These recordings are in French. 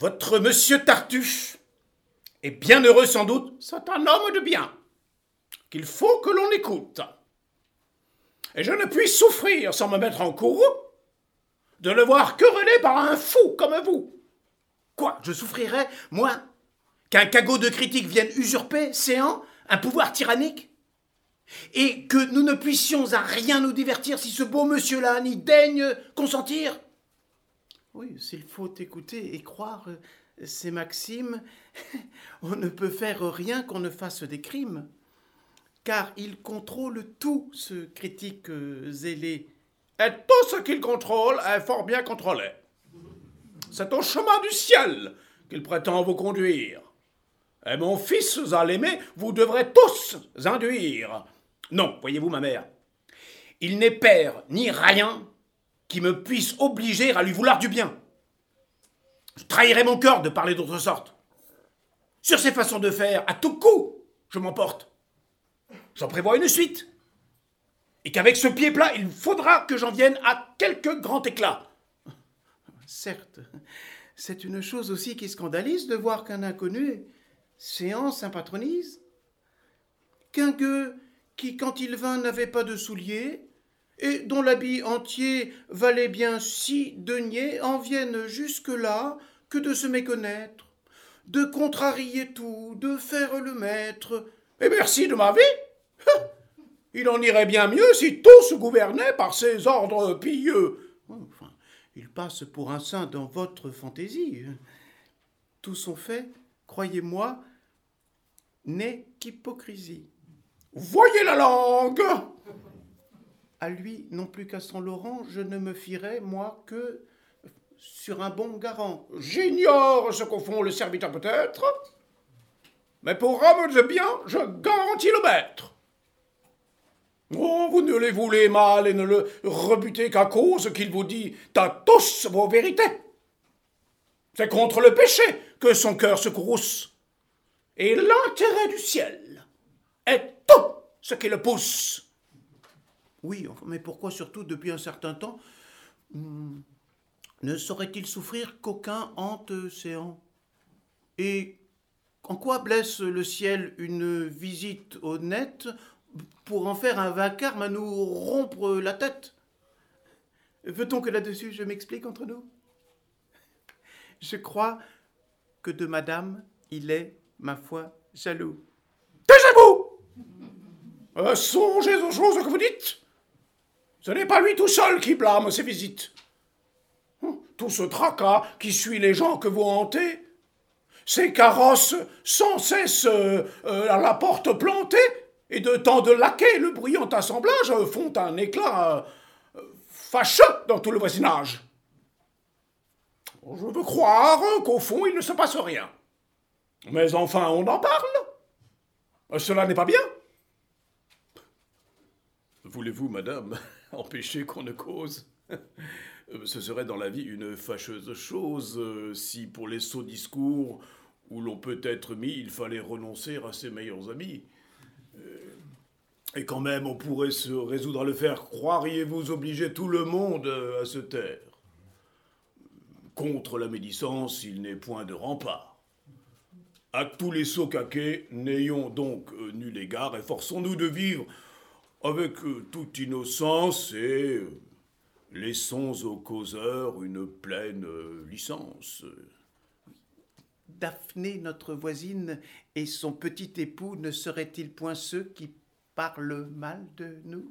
Votre monsieur Tartuffe est bien heureux sans doute. C'est un homme de bien, qu'il faut que l'on écoute. Et je ne puis souffrir sans me mettre en courroux de le voir querellé par un fou comme vous. Quoi, je souffrirais, moi, qu'un cagot de critique vienne usurper, séant, un pouvoir tyrannique? Et que nous ne puissions à rien nous divertir si ce beau monsieur-là n'y daigne consentir? Oui, s'il faut écouter et croire ces maximes, on ne peut faire rien qu'on ne fasse des crimes, car il contrôle tout, ce critique zélé. Et tout ce qu'il contrôle est fort bien contrôlé. C'est au chemin du ciel qu'il prétend vous conduire. Et mon fils à l'aimer, vous devrez tous induire. Non, voyez-vous, ma mère, il n'est père ni rien qui me puisse obliger à lui vouloir du bien. Je trahirais mon cœur de parler d'autre sorte. Sur ces façons de faire, à tout coup, je m'emporte. J'en prévois une suite. Et qu'avec ce pied plat, il faudra que j'en vienne à quelque grand éclat. Certes, c'est une chose aussi qui scandalise de voir qu'un inconnu séance patronise Qu'un gueux qui, quand il vint, n'avait pas de souliers, et dont l'habit entier valait bien six deniers, en vienne jusque-là que de se méconnaître, de contrarier tout, de faire le maître. Et merci de ma vie Il en irait bien mieux si tout se gouvernait par ces ordres pieux. Enfin, il passe pour un saint dans votre fantaisie. Tout son fait, croyez-moi, n'est qu'hypocrisie. Voyez la langue À lui, non plus qu'à Saint Laurent, je ne me fierai, moi, que sur un bon garant. J'ignore ce qu'au fond le serviteur peut-être, mais pour homme de bien, je garantis le maître. Oh, vous ne les voulez mal et ne le rebutez qu'à cause qu'il vous dit à tous vos vérités. C'est contre le péché que son cœur se courrouce. Et l'intérêt du ciel est tout ce qui le pousse. Oui, mais pourquoi surtout depuis un certain temps hmm, ne saurait-il souffrir qu'aucun hante séant Et en quoi blesse le ciel une visite honnête pour en faire un vacarme à nous rompre la tête? Veut-on que là-dessus je m'explique entre nous? Je crois que de madame il est ma foi, jaloux. Taisez-vous euh, Songez aux choses que vous dites. Ce n'est pas lui tout seul qui blâme ces visites. Hum, tout ce tracas qui suit les gens que vous hantez, ces carrosses sans cesse euh, euh, à la porte plantée, et de tant de laquais, le bruyant assemblage font un éclat fâcheux dans tout le voisinage. Je veux croire qu'au fond, il ne se passe rien. Mais enfin, on en parle. Cela n'est pas bien. Voulez-vous, madame, empêcher qu'on ne cause Ce serait dans la vie une fâcheuse chose euh, si, pour les sots discours où l'on peut être mis, il fallait renoncer à ses meilleurs amis. Euh, et quand même, on pourrait se résoudre à le faire. Croiriez-vous obliger tout le monde à se taire? Contre la médisance, il n'est point de rempart. À tous les socaquets, n'ayons donc euh, nul égard et forçons-nous de vivre avec euh, toute innocence et euh, laissons aux causeurs une pleine licence. Daphné, notre voisine, et son petit époux ne seraient-ils point ceux qui parlent mal de nous?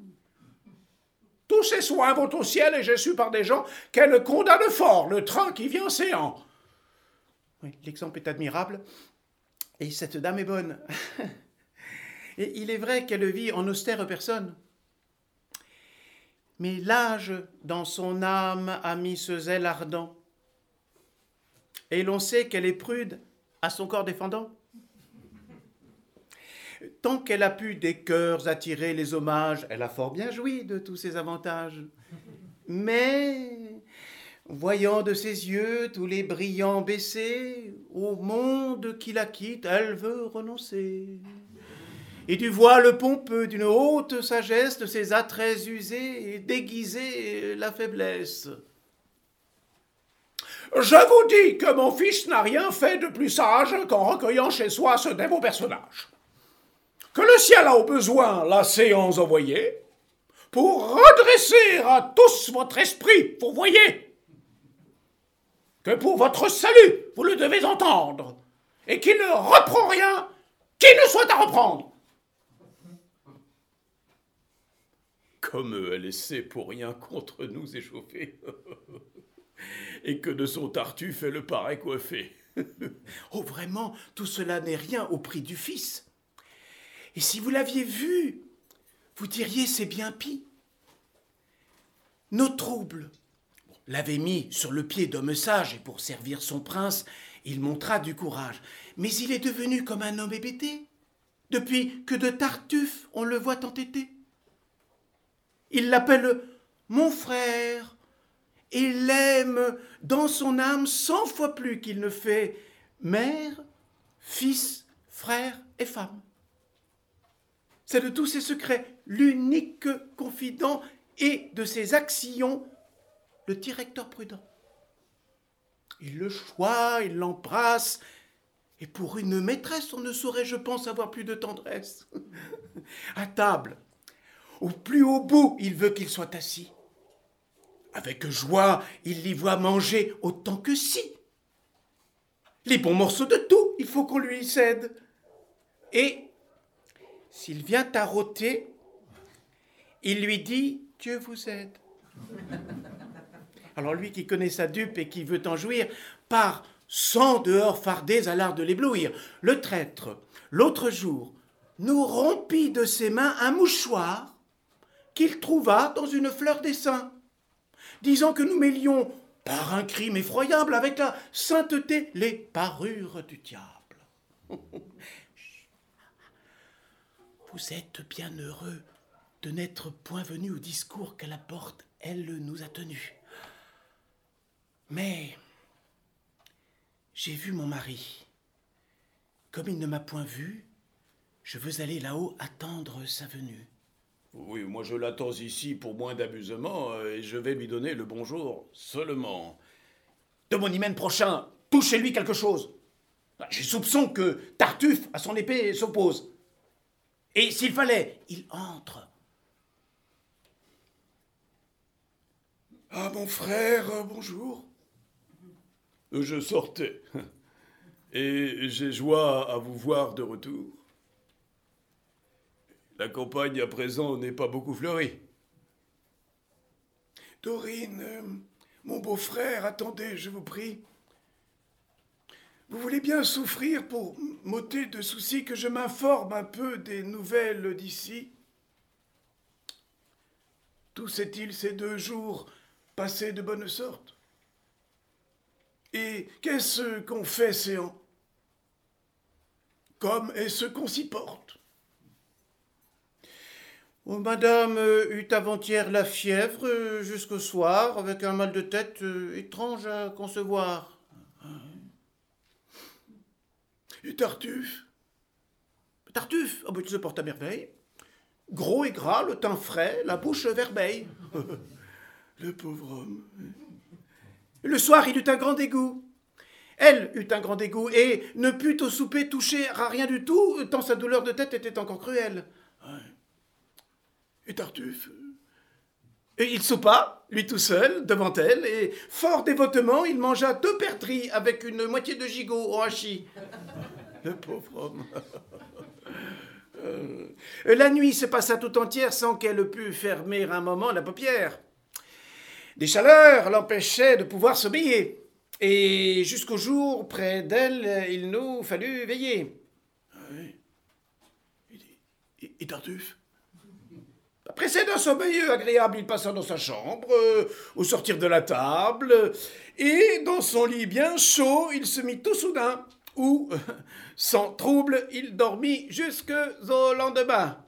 Tous ces soins vont au ciel et j'ai su par des gens qu'elle condamne fort le train qui vient séant. Oui, l'exemple est admirable, et cette dame est bonne. Et il est vrai qu'elle vit en austère personne. Mais l'âge dans son âme a mis ce zèle ardent. Et l'on sait qu'elle est prude à son corps défendant. Tant qu'elle a pu des cœurs attirer les hommages, elle a fort bien joui de tous ses avantages. Mais Voyant de ses yeux tous les brillants baissés, au monde qui la quitte, elle veut renoncer. Et du voile pompeux d'une haute sagesse de ses attraits usés et déguiser la faiblesse. Je vous dis que mon fils n'a rien fait de plus sage qu'en recueillant chez soi ce dévot personnage. Que le ciel a au besoin la séance envoyée pour redresser à tous votre esprit, vous voyez que pour votre salut, vous le devez entendre, et qu'il ne reprend rien qui ne soit à reprendre. Comme elle essaie pour rien contre nous échauffer. et que de son tartuffe elle paraît coiffée. oh, vraiment, tout cela n'est rien au prix du fils. Et si vous l'aviez vu, vous diriez c'est bien pis. Nos troubles l'avaient mis sur le pied d'homme sage, et pour servir son prince, il montra du courage. Mais il est devenu comme un homme hébété, depuis que de Tartuffe on le voit entêté. Il l'appelle mon frère, et l'aime dans son âme cent fois plus qu'il ne fait mère, fils, frère et femme. C'est de tous ses secrets l'unique confident et de ses actions le directeur prudent. Il le choit, il l'embrasse, et pour une maîtresse, on ne saurait, je pense, avoir plus de tendresse. à table, au plus haut bout, il veut qu'il soit assis. Avec joie, il l'y voit manger autant que si. Les bons morceaux de tout, il faut qu'on lui cède. Et s'il vient à rôter, il lui dit Dieu vous aide. Alors lui qui connaît sa dupe et qui veut en jouir, part sans dehors fardés à l'art de l'éblouir. Le traître, l'autre jour, nous rompit de ses mains un mouchoir qu'il trouva dans une fleur des saints, disant que nous mêlions, par un crime effroyable, avec la sainteté, les parures du diable. Vous êtes bien heureux de n'être point venu au discours qu'à la porte elle nous a tenus. Mais j'ai vu mon mari. Comme il ne m'a point vu, je veux aller là-haut attendre sa venue. Oui, moi je l'attends ici pour moins d'amusement euh, et je vais lui donner le bonjour seulement. De mon hymen prochain, touchez-lui quelque chose. J'ai soupçon que Tartuffe à son épée s'oppose. Et s'il fallait, il entre. Ah, mon frère, bonjour. Je sortais. Et j'ai joie à vous voir de retour. La campagne à présent n'est pas beaucoup fleurie. Dorine, euh, mon beau-frère, attendez, je vous prie. Vous voulez bien souffrir pour m'ôter de soucis que je m'informe un peu des nouvelles d'ici Tout s'est-il ces deux jours passé de bonne sorte? Et qu'est-ce qu'on fait, Séant Comme est-ce qu'on s'y porte? Oh, Madame eut avant-hier la fièvre euh, jusqu'au soir, avec un mal de tête euh, étrange à concevoir. Et Tartuffe? Tartuffe oh, Il se porte à merveille. Gros et gras, le teint frais, la bouche vermeille. le pauvre homme. Le soir, il eut un grand dégoût. Elle eut un grand dégoût et ne put au souper toucher à rien du tout, tant sa douleur de tête était encore cruelle. Et Tartuffe et il soupa, lui tout seul, devant elle, et fort dévotement, il mangea deux perdrix avec une moitié de gigot au hachis. Le pauvre homme. Euh, la nuit se passa tout entière sans qu'elle pût fermer un moment la paupière. Des chaleurs l'empêchaient de pouvoir s'obéir, et jusqu'au jour, près d'elle, il nous fallut veiller. Oui. Et, Tartuffe? Pressé d'un sommeil agréable, il passa dans sa chambre, euh, au sortir de la table, et dans son lit bien chaud, il se mit tout soudain où, sans trouble, il dormit jusqu'au lendemain.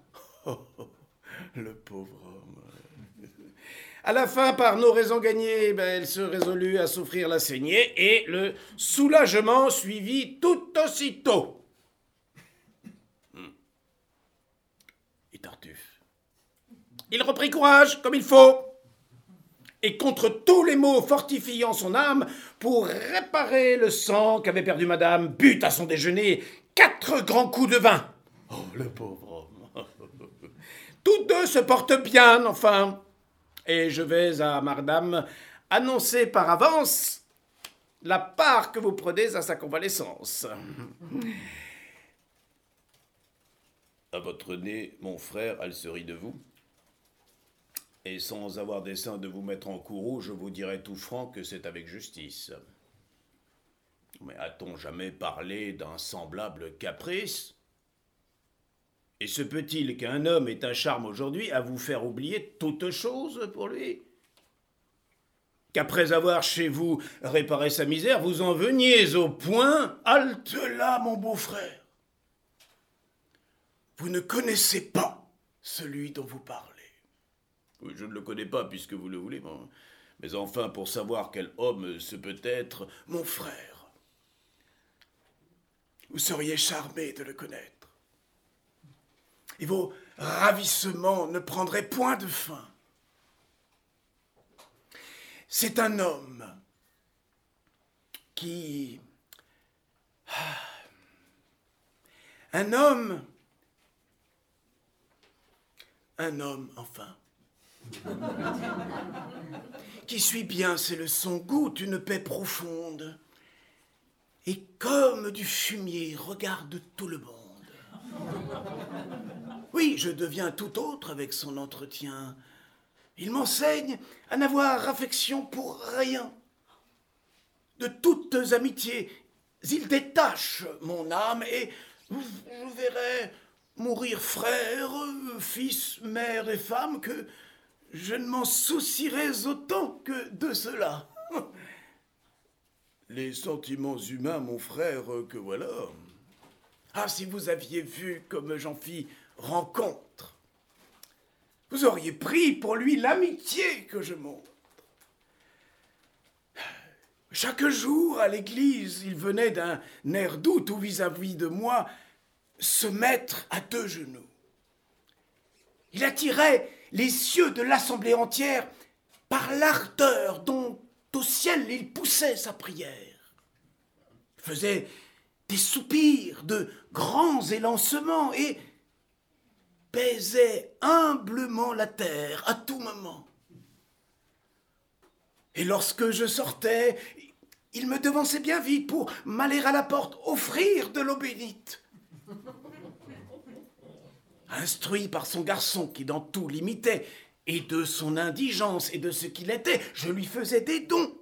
le pauvre homme. À la fin, par nos raisons gagnées, ben, elle se résolut à souffrir la saignée et le soulagement suivit tout aussitôt. Hmm. Et Tartuffe Il reprit courage, comme il faut. et contre tous les maux fortifiant son âme pour réparer le sang qu'avait perdu madame, but à son déjeuner quatre grands coups de vin. Oh, le pauvre homme. Tous deux se portent bien, enfin. Et je vais à madame annoncer par avance la part que vous prenez à sa convalescence. À votre nez, mon frère, elle se rit de vous? Et sans avoir dessein de vous mettre en courroux, je vous dirai tout franc que c'est avec justice. Mais a-t-on jamais parlé d'un semblable caprice? Et se peut-il qu'un homme ait un charme aujourd'hui à vous faire oublier toute chose pour lui? Qu'après avoir chez vous réparé sa misère, vous en veniez au point Halte là, mon beau-frère Vous ne connaissez pas celui dont vous parlez. Je ne le connais pas puisque vous le voulez, mais enfin pour savoir quel homme ce peut être, mon frère. Vous seriez charmé de le connaître. Et vos ravissements ne prendraient point de fin. C'est un homme qui... Ah, un homme... Un homme, enfin, qui suit bien ses leçons, goûte une paix profonde, et comme du fumier regarde tout le monde. Oui, je deviens tout autre avec son entretien. Il m'enseigne à n'avoir affection pour rien. De toutes amitiés, il détache mon âme et je verrai mourir frère, fils, mère et femme que je ne m'en soucierais autant que de cela. Les sentiments humains, mon frère, que voilà. Ah, si vous aviez vu comme j'en fis rencontre, vous auriez pris pour lui l'amitié que je montre. Chaque jour à l'église, il venait d'un air doux tout vis-à-vis de moi se mettre à deux genoux. Il attirait les cieux de l'assemblée entière par l'ardeur dont au ciel il poussait sa prière. Faisait des soupirs, de grands élancements et baisait humblement la terre à tout moment. Et lorsque je sortais, il me devançait bien vite pour m'aller à la porte offrir de l'eau bénite. Instruit par son garçon qui dans tout l'imitait, et de son indigence et de ce qu'il était, je lui faisais des dons.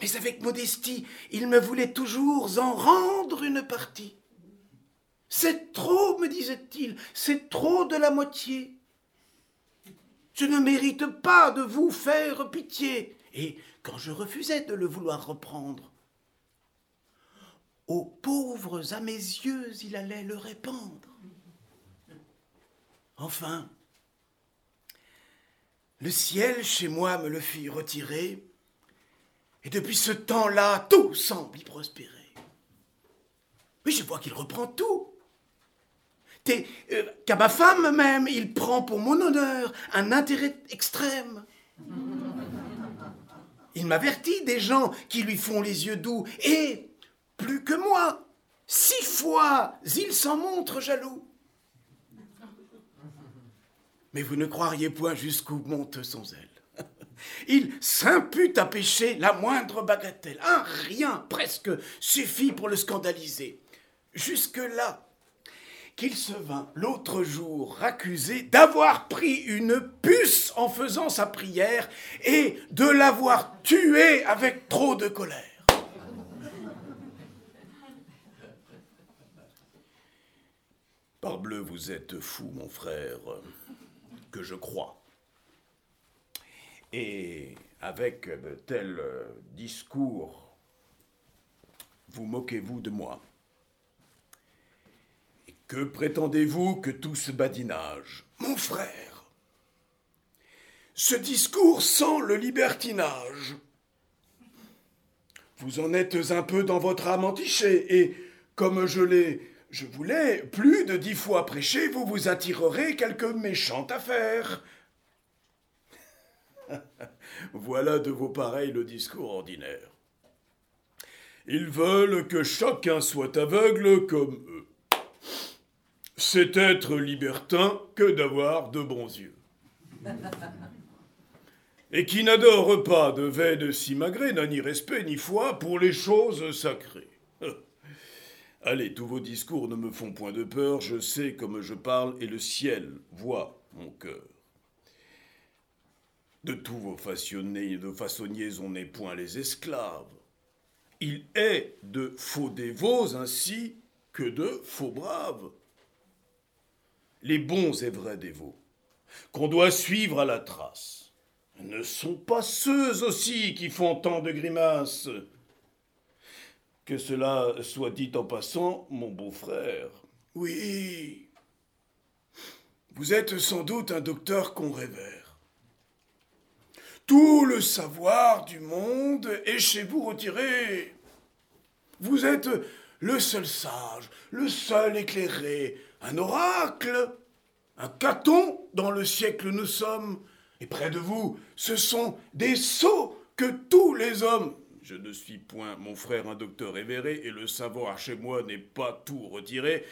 Mais avec modestie, il me voulait toujours en rendre une partie. C'est trop, me disait-il, c'est trop de la moitié. Je ne mérite pas de vous faire pitié. Et quand je refusais de le vouloir reprendre, aux pauvres à mes yeux il allait le répandre. Enfin, le ciel chez moi me le fit retirer, et depuis ce temps-là, tout semble y prospérer. Mais je vois qu'il reprend tout. Euh, qu'à ma femme même, il prend pour mon honneur un intérêt extrême. Il m'avertit des gens qui lui font les yeux doux, et, plus que moi, six fois, il s'en montre jaloux. Mais vous ne croiriez point jusqu'où monte son zèle. Il s'impute à pécher la moindre bagatelle. Un rien presque suffit pour le scandaliser. Jusque-là qu'il se vint l'autre jour accuser d'avoir pris une puce en faisant sa prière et de l'avoir tué avec trop de colère. Parbleu, vous êtes fou, mon frère je crois. Et avec de tels discours, vous moquez-vous de moi. Que prétendez-vous que tout ce badinage Mon frère, ce discours sent le libertinage. Vous en êtes un peu dans votre âme entichée, et comme je l'ai je voulais, plus de dix fois prêcher, vous vous attirerez quelque méchante affaire. voilà de vos pareils le discours ordinaire. Ils veulent que chacun soit aveugle comme eux. C'est être libertin que d'avoir de bons yeux. Et qui n'adore pas de veine simagrée, n'a ni respect ni foi pour les choses sacrées. Allez, tous vos discours ne me font point de peur, je sais comme je parle et le ciel voit mon cœur. De tous vos façonniers, de façonniers, on n'est point les esclaves. Il est de faux dévots ainsi que de faux braves. Les bons et vrais dévots, qu'on doit suivre à la trace, ne sont pas ceux aussi qui font tant de grimaces. Que cela soit dit en passant, mon beau-frère. Oui. Vous êtes sans doute un docteur qu'on révère. Tout le savoir du monde est chez vous retiré. Vous êtes le seul sage, le seul éclairé, un oracle, un caton dans le siècle nous sommes. Et près de vous, ce sont des sots que tous les hommes, je ne suis point mon frère un docteur révéré, et le savoir chez moi n'est pas tout retiré.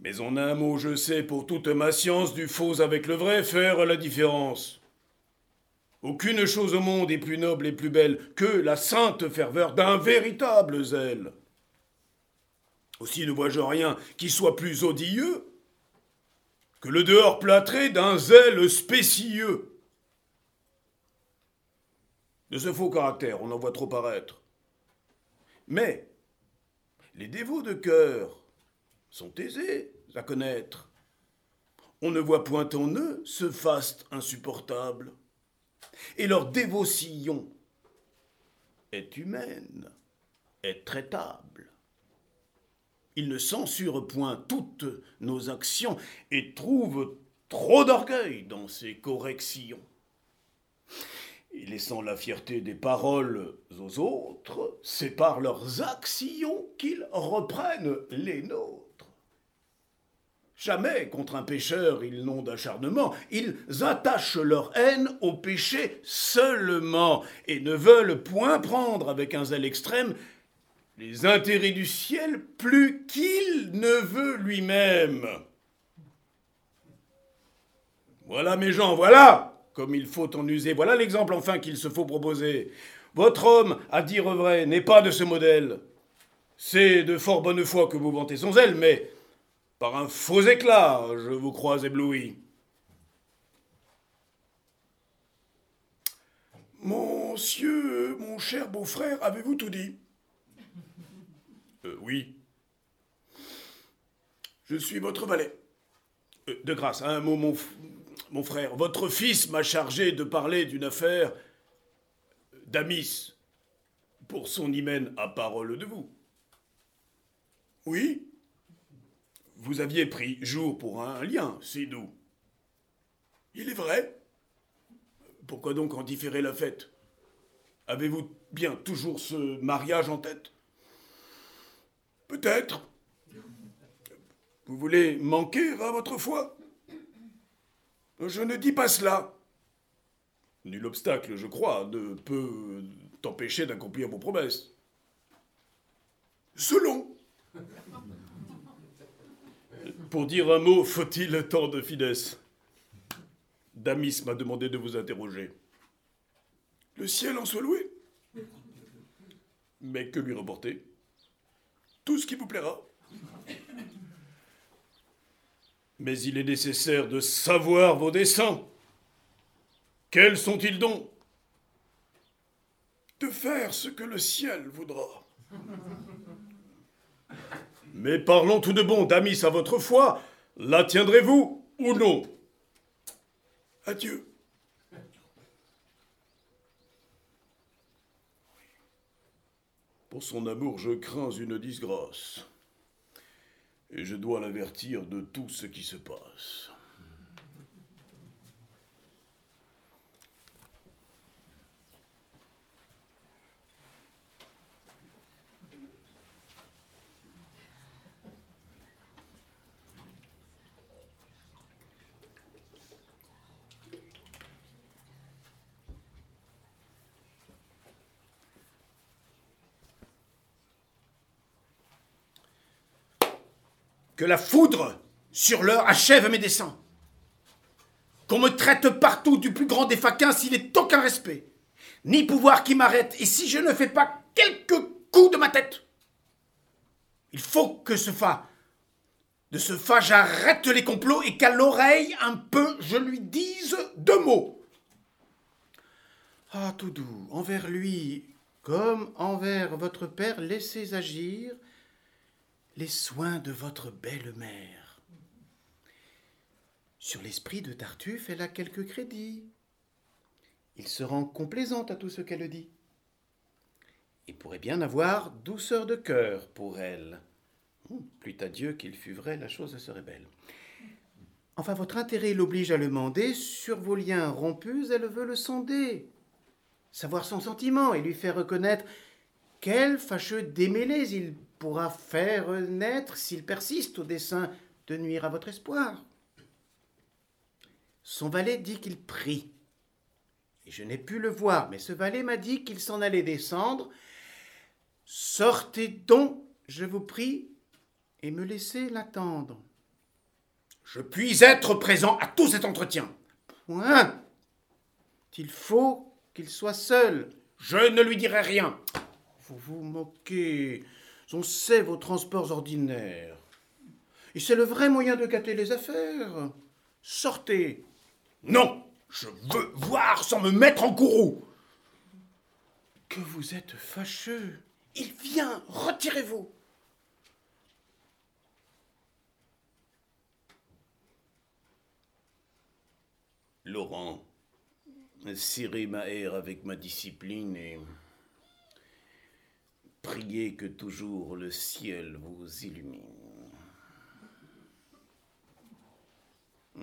Mais en un mot, je sais pour toute ma science du faux avec le vrai faire la différence. Aucune chose au monde est plus noble et plus belle que la sainte ferveur d'un véritable zèle. Aussi ne vois-je rien qui soit plus odieux que le dehors plâtré d'un zèle spécieux. De ce faux caractère, on en voit trop paraître. Mais les dévots de cœur sont aisés à connaître. On ne voit point en eux ce faste insupportable. Et leur dévotion est humaine, est traitable. Ils ne censurent point toutes nos actions et trouvent trop d'orgueil dans ces corrections laissant la fierté des paroles aux autres, c'est par leurs actions qu'ils reprennent les nôtres. Jamais contre un pécheur ils n'ont d'acharnement, ils attachent leur haine au péché seulement, et ne veulent point prendre avec un zèle extrême les intérêts du ciel plus qu'il ne veut lui-même. Voilà mes gens, voilà comme il faut en user. Voilà l'exemple enfin qu'il se faut proposer. Votre homme, à dire vrai, n'est pas de ce modèle. C'est de fort bonne foi que vous vantez son zèle, mais par un faux éclat, je vous crois ébloui. Monsieur, mon cher beau-frère, avez-vous tout dit? Euh, Oui. Je suis votre valet. Euh, de grâce, un mot, mon, mon frère, votre fils m'a chargé de parler d'une affaire d'Amis pour son hymen à parole de vous. Oui Vous aviez pris jour pour un lien, c'est doux. Il est vrai. Pourquoi donc en différer la fête? Avez-vous bien toujours ce mariage en tête? Peut-être. Vous voulez manquer à votre foi? Je ne dis pas cela. Nul obstacle, je crois, ne peut t'empêcher d'accomplir vos promesses. Selon. Pour dire un mot, faut-il tant de finesse? Damis m'a demandé de vous interroger. Le ciel en soit loué. Mais que lui reporter? Tout ce qui vous plaira. Mais il est nécessaire de savoir vos desseins. Quels sont-ils donc? De faire ce que le ciel voudra. Mais parlons tout de bon, Damis, à votre foi. La tiendrez-vous ou non? Adieu. Pour son amour, je crains une disgrâce et je dois l'avertir de tout ce qui se passe. La foudre sur l'heure achève mes desseins. Qu'on me traite partout du plus grand des faquins s'il n'est aucun respect, ni pouvoir qui m'arrête, et si je ne fais pas quelques coups de ma tête. Il faut que ce fa, de ce fa, j'arrête les complots et qu'à l'oreille un peu je lui dise deux mots. Ah, tout doux, envers lui, comme envers votre père, laissez agir les soins de votre belle-mère. Sur l'esprit de Tartuffe, elle a quelques crédits. Il se rend complaisante à tout ce qu'elle dit. Il pourrait bien avoir douceur de cœur pour elle. Hum, à Dieu qu'il fût vrai, la chose serait belle. Enfin, votre intérêt l'oblige à le mander. Sur vos liens rompus, elle veut le sonder. Savoir son sentiment et lui faire reconnaître quel fâcheux démêlés il pourra faire naître s'il persiste au dessein de nuire à votre espoir. Son valet dit qu'il prie. Et je n'ai pu le voir, mais ce valet m'a dit qu'il s'en allait descendre. Sortez donc, je vous prie, et me laissez l'attendre. Je puis être présent à tout cet entretien. Point. Il faut qu'il soit seul. Je ne lui dirai rien. Vous vous moquez. On sait vos transports ordinaires. Et c'est le vrai moyen de gâter les affaires. Sortez. Non, je veux voir sans me mettre en courroux. Que vous êtes fâcheux. Il vient, retirez-vous. Laurent, cirez ma avec ma discipline et priez que toujours le ciel vous illumine.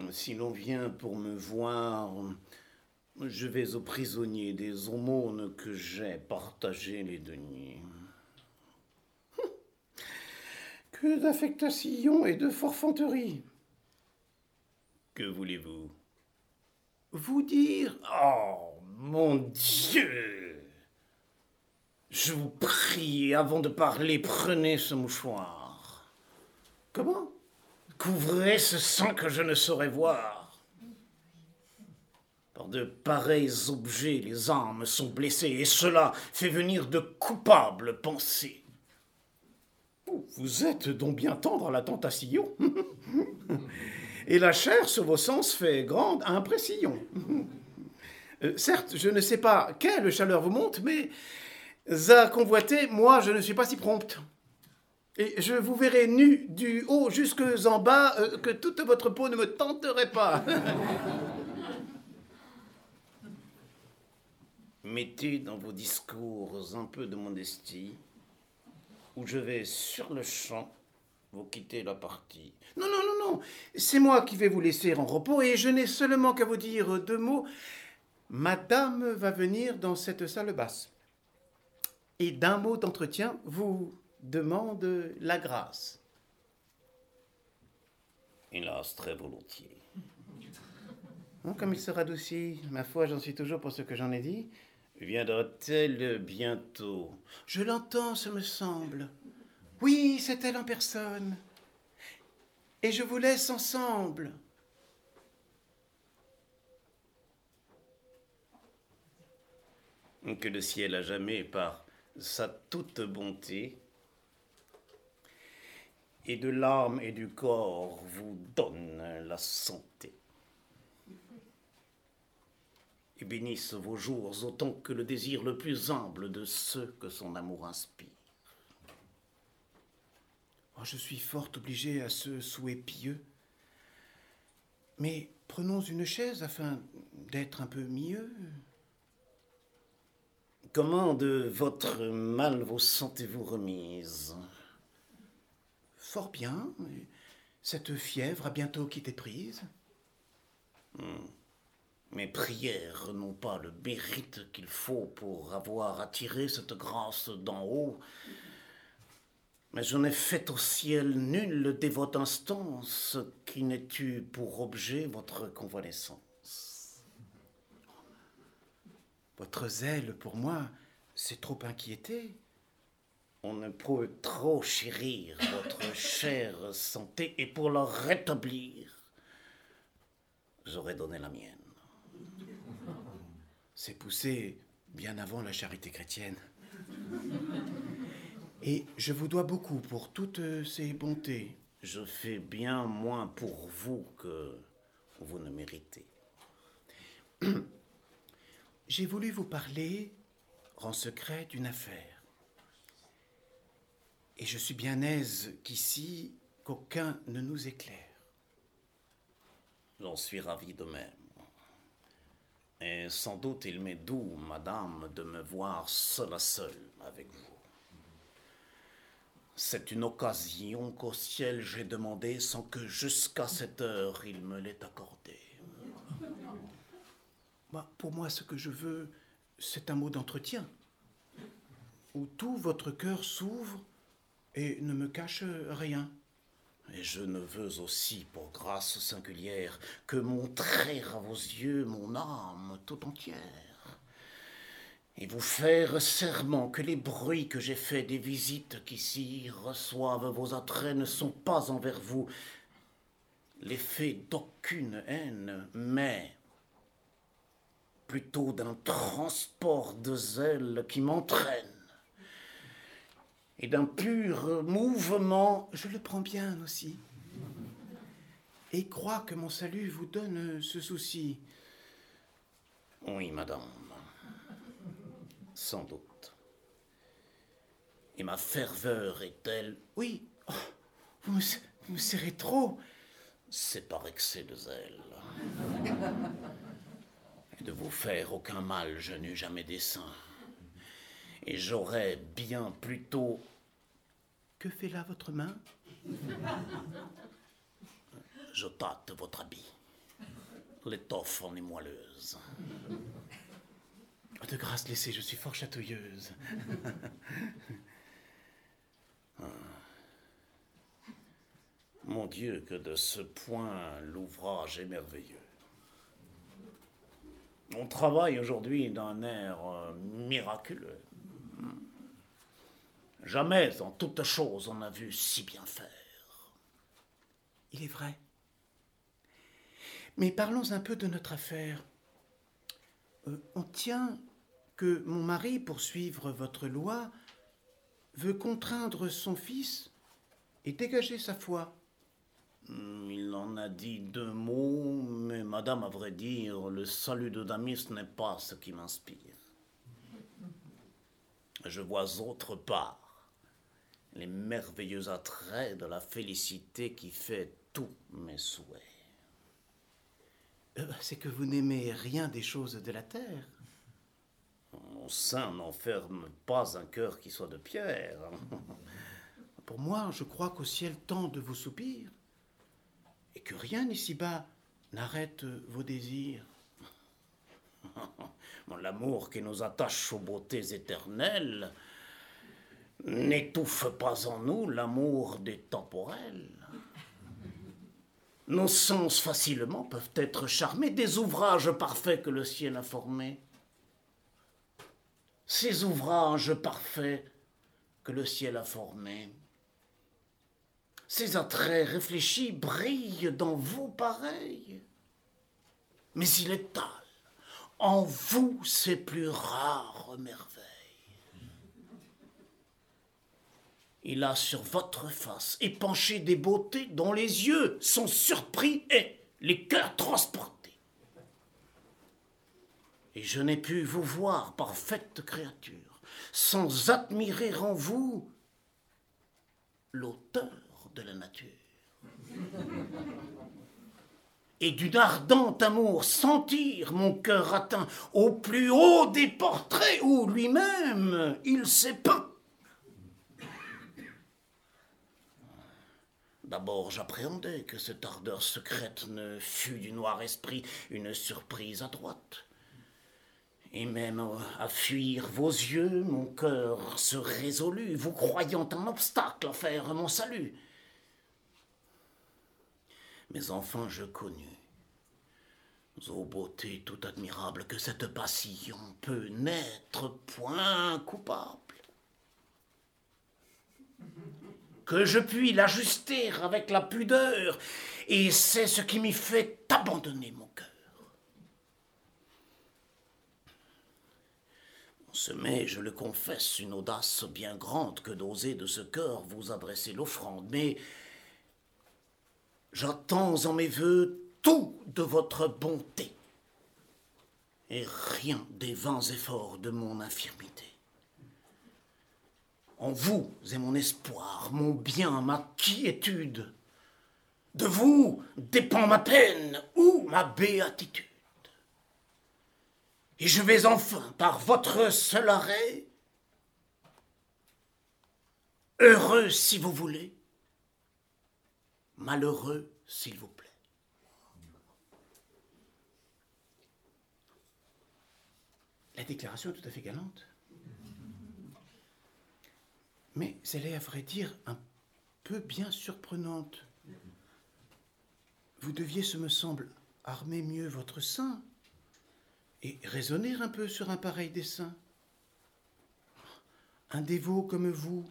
Si l'on vient pour me voir, je vais aux prisonniers des aumônes que j'ai partagées les deniers. Que d'affectation et de forfanterie. Que voulez-vous? Vous dire? Oh, mon Dieu Je vous prie, avant de parler, prenez ce mouchoir. Comment? Couvrez ce sang que je ne saurais voir. Par de pareils objets, les âmes sont blessées, et cela fait venir de coupables pensées. Vous êtes donc bien tendre à la tentation. Et la chair sur vos sens fait grande impression. Euh, certes, je ne sais pas quelle chaleur vous monte, mais à convoiter, moi, je ne suis pas si prompte. Et je vous verrai nu du haut jusque en bas, euh, que toute votre peau ne me tenterait pas. Mettez dans vos discours un peu de modestie, ou je vais sur le champ vous quitter la partie. Non, non, non, non. C'est moi qui vais vous laisser en repos et je n'ai seulement qu'à vous dire deux mots. Madame va venir dans cette salle basse. Et d'un mot d'entretien, vous demande la grâce. Hélas, très volontiers. Hein, comme il se radoucit, ma foi, j'en suis toujours pour ce que j'en ai dit. Viendra-t-elle bientôt? Je l'entends, ce me semble. Oui, c'est elle en personne. Et je vous laisse ensemble. Que le ciel à jamais, par sa toute bonté, et de l'âme et du corps vous donne la santé. Et bénisse vos jours autant que le désir le plus humble de ceux que son amour inspire. Oh, je suis fort obligé à ce souhait pieux. Mais prenons une chaise afin d'être un peu mieux. Comment de votre mal vous sentez-vous remise Fort bien. et Cette fièvre a bientôt quitté prise. Mes prières n'ont pas le mérite qu'il faut pour avoir attiré cette grâce d'en haut. Mais je n'ai fait au ciel nulle dévote instance qui n'ait eu pour objet votre convalescence. Votre zèle pour moi s'est trop inquiété. on ne peut trop chérir votre chère santé et pour la rétablir, j'aurais donné la mienne. C'est poussé bien avant la charité chrétienne. Et je vous dois beaucoup pour toutes ces bontés. Je fais bien moins pour vous que vous ne méritez. J'ai voulu vous parler en secret d'une affaire. Et je suis bien aise qu'ici, qu'aucun ne nous éclaire. J'en suis ravi de même. Et sans doute il m'est doux, madame, de me voir seul à seul avec vous. C'est une occasion qu'au ciel j'ai demandé sans que jusqu'à cette heure il me l'ait accordée. Pour moi, ce que je veux, c'est un mot d'entretien, où tout votre cœur s'ouvre et ne me cache rien. Et je ne veux aussi, pour grâce singulière, que montrer à vos yeux mon âme tout entière, et vous faire serment que les bruits que j'ai faits des visites qu'ici reçoivent vos attraits ne sont pas envers vous l'effet d'aucune haine, mais plutôt d'un transport de zèle qui m'entraîne et d'un pur mouvement. Je le prends bien aussi. Et crois que mon salut vous donne ce souci. Oui, madame. Sans doute. Et ma ferveur est telle. Oui, oh, vous, me, vous me serrez trop. C'est par excès de zèle. De vous faire aucun mal, je n'eus jamais dessein. Et j'aurais bien plutôt que fait là votre main? Je tâte votre habit. L'étoffe en est moelleuse. De grâce, laissez, je suis fort chatouilleuse. Mon Dieu, que de ce point l'ouvrage est merveilleux. On travaille aujourd'hui d'un air euh, miraculeux. Jamais en toute chose on n'a vu si bien faire. Il est vrai. Mais parlons un peu de notre affaire. Euh, on tient que mon mari, pour suivre votre loi, veut contraindre son fils et dégager sa foi. Hmm, il en a dit deux mots, mais madame, à vrai dire, le salut de Damis n'est pas ce qui m'inspire. Je vois autre part les merveilleux attraits de la félicité qui fait tous mes souhaits. Euh, c'est que vous n'aimez rien des choses de la terre. Mon sein n'enferme pas un cœur qui soit de pierre. Pour moi, je crois qu'au ciel tant de vos soupirs, et que rien ici-bas n'arrête vos désirs. L'amour qui nous attache aux beautés éternelles n'étouffe pas en nous l'amour des temporels. Nos sens facilement peuvent être charmés des ouvrages parfaits que le ciel a formés. Ces ouvrages parfaits que le ciel a formés, ces attraits réfléchis brillent dans vous pareils. Mais il est en vous ces plus rares merveilles. Il a sur votre face épanché des beautés dont les yeux sont surpris et les cœurs transportés. Et je n'ai pu vous voir, parfaite créature, sans admirer en vous l'auteur de la nature. Et d'une ardente amour sentir mon cœur atteint au plus haut des portraits où lui-même il s'est peint. D'abord, j'appréhendais que cette ardeur secrète ne fût du noir esprit une surprise adroite. Et même à fuir vos yeux, mon cœur se résolut, vous croyant un obstacle à faire mon salut. Mais enfin je connus, ô beauté tout admirable, que cette passion peut n'être point coupable. que je puis l'ajuster avec la pudeur, et c'est ce qui m'y fait abandonner mon cœur. On se je le confesse, une audace bien grande que d'oser de ce cœur vous adresser l'offrande, mais j'attends en mes voeux tout de votre bonté, et rien des vains efforts de mon infirmité. En vous est mon espoir, mon bien, ma quiétude. De vous dépend ma peine ou ma béatitude. Et je vais enfin, par votre seul arrêt, heureux si vous voulez, malheureux s'il vous plaît. La déclaration est tout à fait galante. Mais elle est, à vrai dire, un peu bien surprenante. Vous deviez, ce me semble, armer mieux votre sein et raisonner un peu sur un pareil dessein. Un dévot comme vous,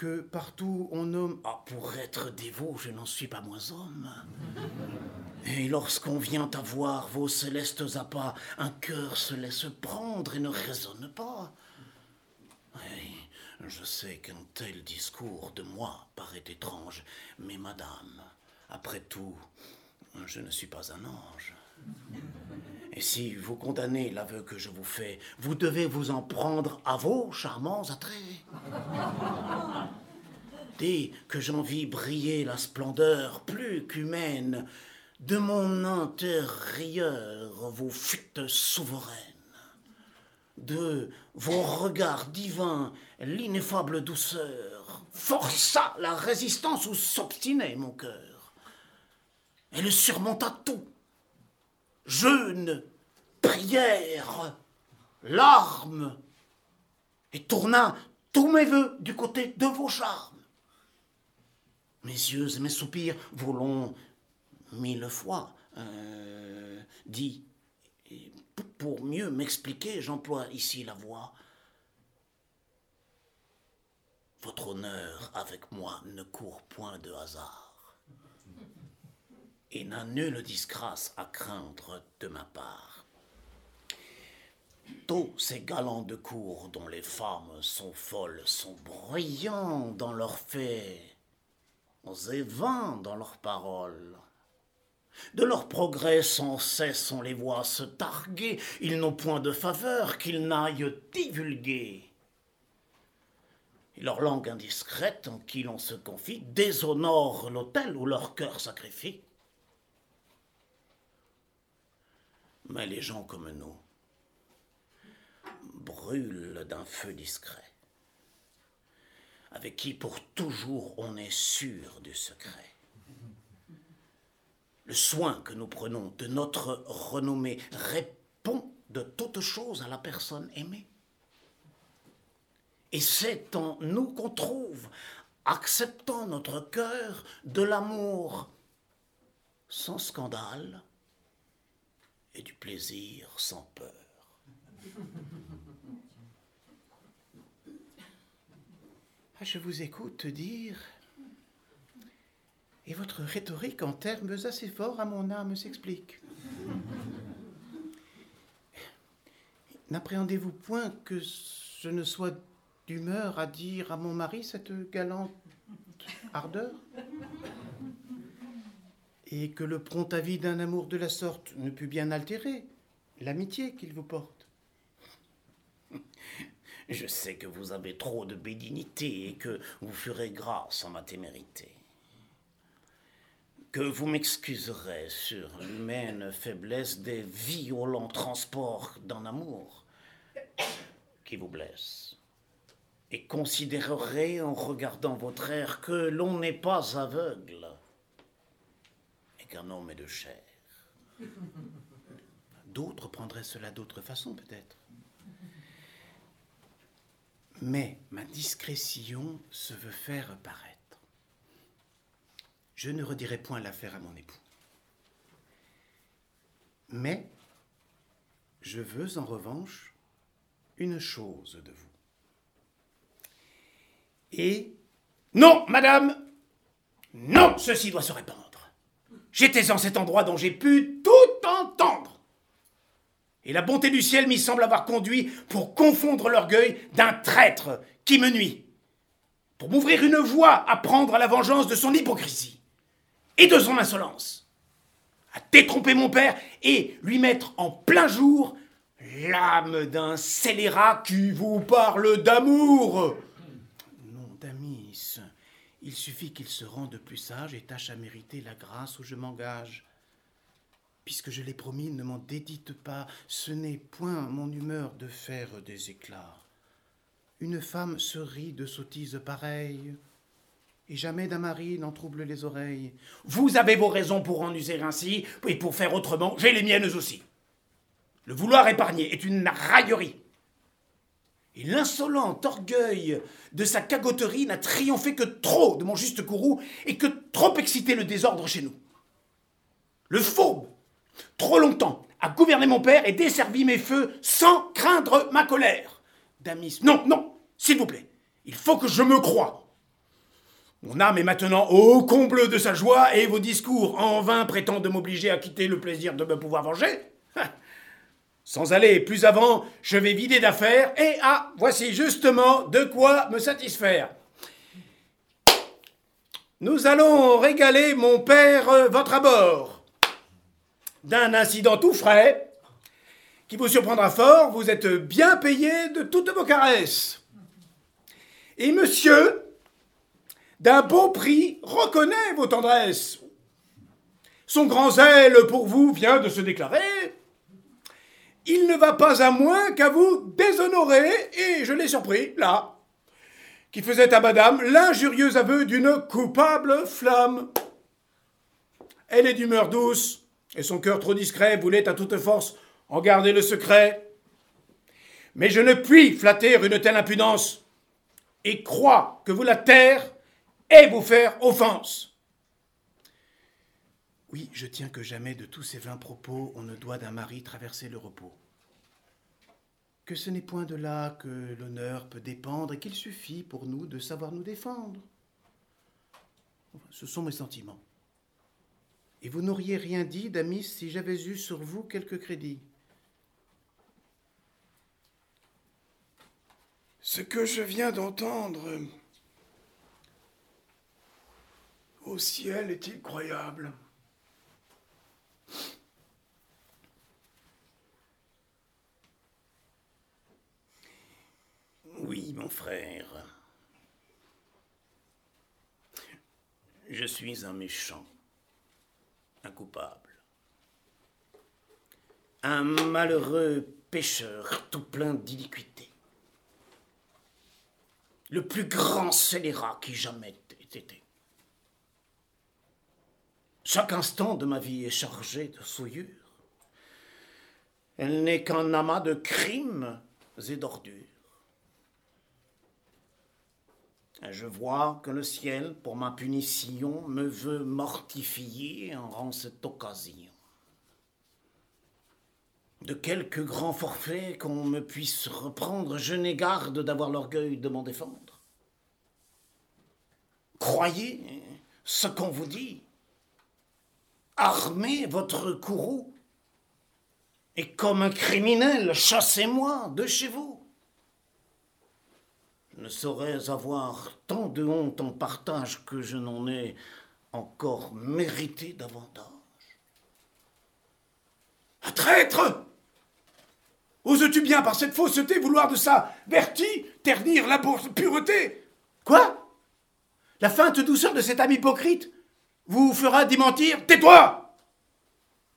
que partout on nomme. Ah, pour être dévot, je n'en suis pas moins homme. Et lorsqu'on vient à voir vos célestes appâts, un cœur se laisse prendre et ne raisonne pas. Oui, je sais qu'un tel discours de moi paraît étrange, mais madame, après tout, je ne suis pas un ange. Et si vous condamnez l'aveu que je vous fais, vous devez vous en prendre à vos charmants attraits. Dès que j'en vis briller la splendeur plus qu'humaine de mon intérieur, vous fûtes souveraine. De vos regards divins, l'ineffable douceur força la résistance où s'obstinait mon cœur. Elle surmonta tout jeûne, prière, larmes, et tourna tous mes voeux du côté de vos charmes. Mes yeux et mes soupirs vous mille fois euh, dit. pour mieux m'expliquer, j'emploie ici la voix. Votre honneur avec moi ne court point de hasard et n'a nulle disgrâce à craindre de ma part. Tous ces galants de cour dont les femmes sont folles sont bruyants dans leurs faits, et vains dans leurs paroles. De leur progrès sans cesse on les voit se targuer, ils n'ont point de faveur qu'ils n'aillent divulguer. Et leur langue indiscrète en qui l'on se confie déshonore l'autel où leur cœur sacrifie. Mais les gens comme nous brûlent d'un feu discret, avec qui pour toujours on est sûr du secret. Le soin que nous prenons de notre renommée répond de toutes choses à la personne aimée. Et c'est en nous qu'on trouve, acceptant notre cœur, de l'amour sans scandale, et du plaisir sans peur. Ah, je vous écoute dire, et votre rhétorique en termes assez forts à mon âme s'explique. N'appréhendez-vous point que je ne sois d'humeur à dire à mon mari cette galante ardeur? Et que le prompt avis d'un amour de la sorte ne put bien altérer l'amitié qu'il vous porte. Je sais que vous avez trop de bénignité et que vous ferez grâce en ma témérité. Que vous m'excuserez sur l'humaine faiblesse des violents transports d'un amour qui vous blesse. Et considérerez en regardant votre air que l'on n'est pas aveugle qu'un homme est de chair. D'autres prendraient cela d'autre façon peut-être. Mais ma discrétion se veut faire paraître. Je ne redirai point l'affaire à mon époux. Mais je veux en revanche une chose de vous. Et Non, madame Non, ceci doit se répandre. J'étais en cet endroit dont j'ai pu tout entendre. Et la bonté du ciel m'y semble avoir conduit pour confondre l'orgueil d'un traître qui me nuit, pour m'ouvrir une voie à prendre la vengeance de son hypocrisie et de son insolence, à détromper mon père et lui mettre en plein jour l'âme d'un scélérat qui vous parle d'amour. Non, Damis, il suffit qu'il se rende plus sage et tâche à mériter la grâce où je m'engage. Puisque je l'ai promis, ne m'en dédite pas, ce n'est point mon humeur de faire des éclats. Une femme se rit de sottises pareilles, et jamais d'un mari n'en trouble les oreilles. Vous avez vos raisons pour en user ainsi, et pour faire autrement, j'ai les miennes aussi. Le vouloir épargner est une raillerie. Et l'insolent orgueil de sa cagoterie n'a triomphé que trop de mon juste courroux et que trop excité le désordre chez nous. Le faux trop longtemps, a gouverné mon père et desservi mes feux sans craindre ma colère. Damis, non, non, s'il vous plaît, il faut que je me croie. Mon âme est maintenant au comble de sa joie et vos discours en vain prétendent m'obliger à quitter le plaisir de me pouvoir venger. Sans aller plus avant, je vais vider d'affaires et ah, voici justement de quoi me satisfaire. Nous allons régaler mon père euh, votre abord d'un incident tout frais qui vous surprendra fort, vous êtes bien payé de toutes vos caresses. Et monsieur, d'un beau prix, reconnaît vos tendresses. Son grand zèle pour vous vient de se déclarer. Il ne va pas à moins qu'à vous déshonorer, et je l'ai surpris, là, qui faisait à madame l'injurieux aveu d'une coupable flamme. Elle est d'humeur douce, et son cœur trop discret voulait à toute force en garder le secret. Mais je ne puis flatter une telle impudence, et crois que vous la taire et vous faire offense. Oui, je tiens que jamais de tous ces vains propos on ne doit d'un mari traverser le repos. Que ce n'est point de là que l'honneur peut dépendre et qu'il suffit pour nous de savoir nous défendre. Ce sont mes sentiments. Et vous n'auriez rien dit, Damis, si j'avais eu sur vous quelque crédit. Ce que je viens d'entendre au ciel est-il croyable? Oui, mon frère. Je suis un méchant un coupable. Un malheureux pécheur tout plein d'iniquité. Le plus grand scélérat qui jamais ait été. Chaque instant de ma vie est chargé de souillure. Elle n'est qu'un amas de crimes et d'ordures. Je vois que le ciel, pour ma punition, me veut mortifier en cette occasion. De quelque grand forfait qu'on me puisse reprendre, je n'ai garde d'avoir l'orgueil de m'en défendre. Croyez ce qu'on vous dit. Armez votre courroux. Et comme un criminel, chassez-moi de chez vous ne saurais avoir tant de honte en partage que je n'en ai encore mérité davantage. Un traître! Oses-tu bien par cette fausseté vouloir de sa vertu ternir la pureté? Quoi? La feinte douceur de cet âme hypocrite vous fera démentir? Tais-toi!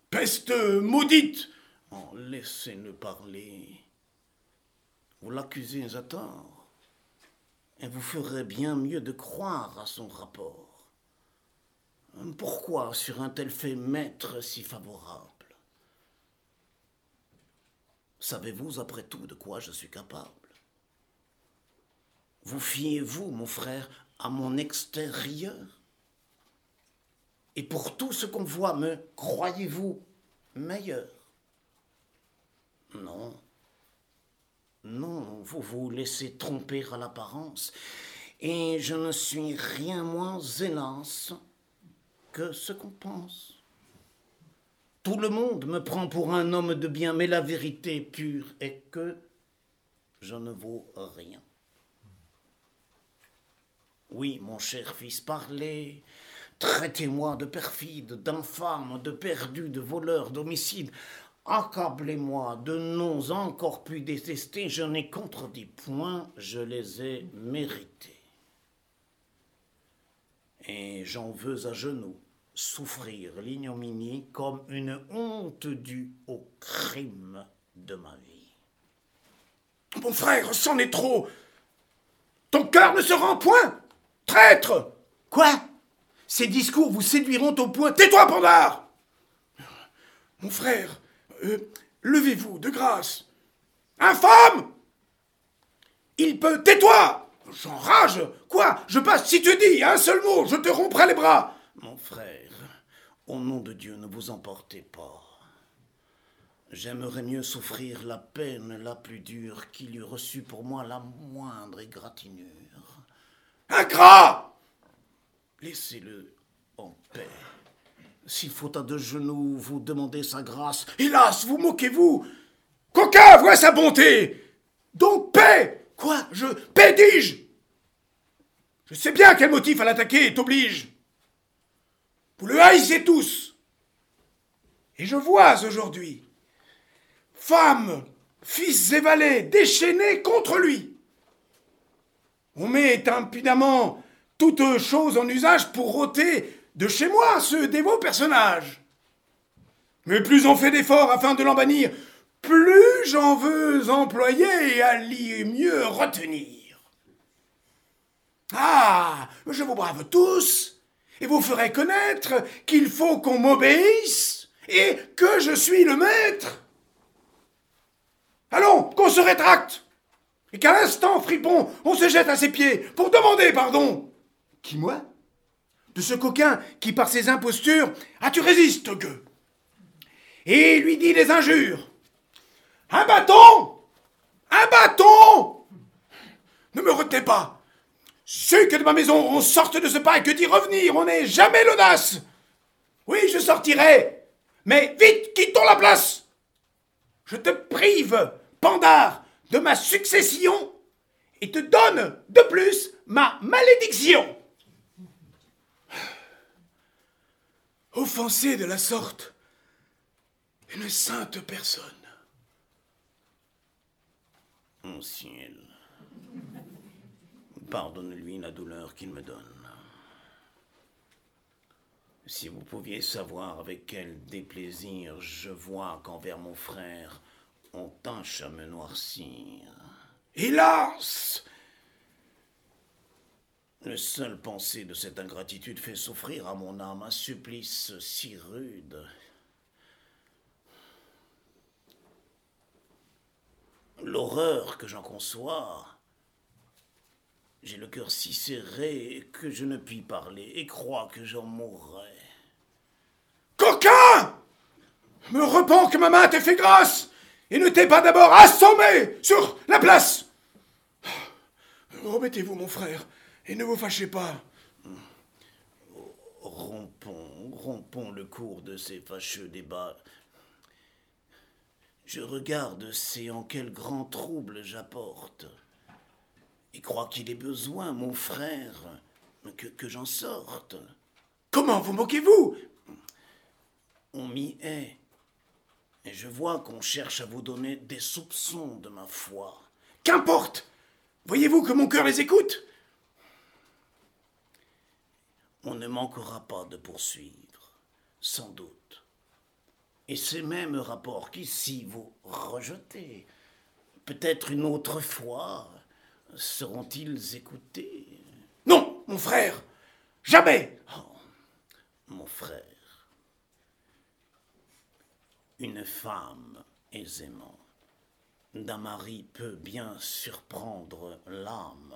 Peste maudite! Oh, Laissez-le parler. Vous l'accusez à tort et vous ferez bien mieux de croire à son rapport. Pourquoi sur un tel fait maître si favorable? Savez-vous après tout de quoi je suis capable? Vous fiez-vous, mon frère, à mon extérieur? Et pour tout ce qu'on voit, me croyez-vous meilleur? Non. Non, vous vous laissez tromper à l'apparence, Et je ne suis rien moins, hélas, que ce qu'on pense. Tout le monde me prend pour un homme de bien, mais la vérité pure est que je ne vaux rien. Oui, mon cher fils, parlez. Traitez-moi de perfide, d'infâme, de perdu, de voleur, d'homicide. Accablez-moi de noms encore plus détestés, je n'ai contredit point, je les ai mérités. Et j'en veux à genoux souffrir l'ignominie comme une honte due au crime de ma vie. Mon frère, c'en est trop. Ton cœur ne se rend point. Traître Quoi? Ces discours vous séduiront au point. Tais-toi, Pandar Mon frère, euh, levez-vous, de grâce. Infâme Il peut. Tais-toi J'enrage Quoi? Je passe si tu dis un seul mot, je te romprai les bras Mon frère, au nom de Dieu, ne vous emportez pas. J'aimerais mieux souffrir la peine la plus dure qu'il eût reçu pour moi la moindre égratignure. Ingrat Laissez-le en paix. S'il faut à deux genoux vous demander sa grâce, Hélas, vous moquez-vous Coquin, vois sa bonté Donc paix Quoi? Je. Paix, dis-je Je sais bien quel motif à l'attaquer t'oblige. Vous le haïssez tous. Et je vois aujourd'hui femmes, fils et valets déchaînés contre lui. On met impudemment toutes choses en usage pour ôter de chez moi ce dévot personnage. Mais plus on fait d'efforts afin de l'en bannir, plus j'en veux employer à l'y mieux retenir. Ah, je vous brave tous, et vous ferai connaître qu'il faut qu'on m'obéisse et que je suis le maître. Allons, qu'on se rétracte, et qu'à l'instant, fripon, on se jette à ses pieds pour demander pardon. Qui, moi? De ce coquin qui, par ses impostures, a tu résistes, gueux Et lui dit des injures. Un bâton! Un bâton! Ne me retenez pas. Ceux que de ma maison on sorte de ce pas et que d'y revenir, on n'est jamais l'audace. Oui, je sortirai. Mais vite, quittons la place. Je te prive, Pandar, de ma succession et te donne de plus ma malédiction Offenser de la sorte une sainte personne. mon ciel, pardonne-lui la douleur qu'il me donne. Si vous pouviez savoir avec quel déplaisir je vois qu'envers mon frère on tâche à me noircir. Hélas Le seul pensée de cette ingratitude fait souffrir à mon âme un supplice si rude. L'horreur que j'en conçois. J'ai le cœur si serré que je ne puis parler et crois que j'en mourrai. Coquin Me repens que ma main t'ait fait grâce et ne t'ai pas d'abord assommé sur la place. Remettez-vous, mon frère, et ne vous fâchez pas. Rompons, rompons le cours de ces fâcheux débats. Je regarde, c'est en quel grand trouble j'apporte. Et crois qu'il est besoin, mon frère, que, que j'en sorte. Comment vous moquez-vous? On m'y est. Et je vois qu'on cherche à vous donner des soupçons de ma foi. Qu'importe Voyez-vous que mon cœur les écoute? On ne manquera pas de poursuivre, sans doute. Et ces mêmes rapports qu'ici vous rejetez, peut-être une autre fois, seront-ils écoutés? Non, mon frère, jamais oh, Mon frère, une femme aisément d'un mari peut bien surprendre l'âme.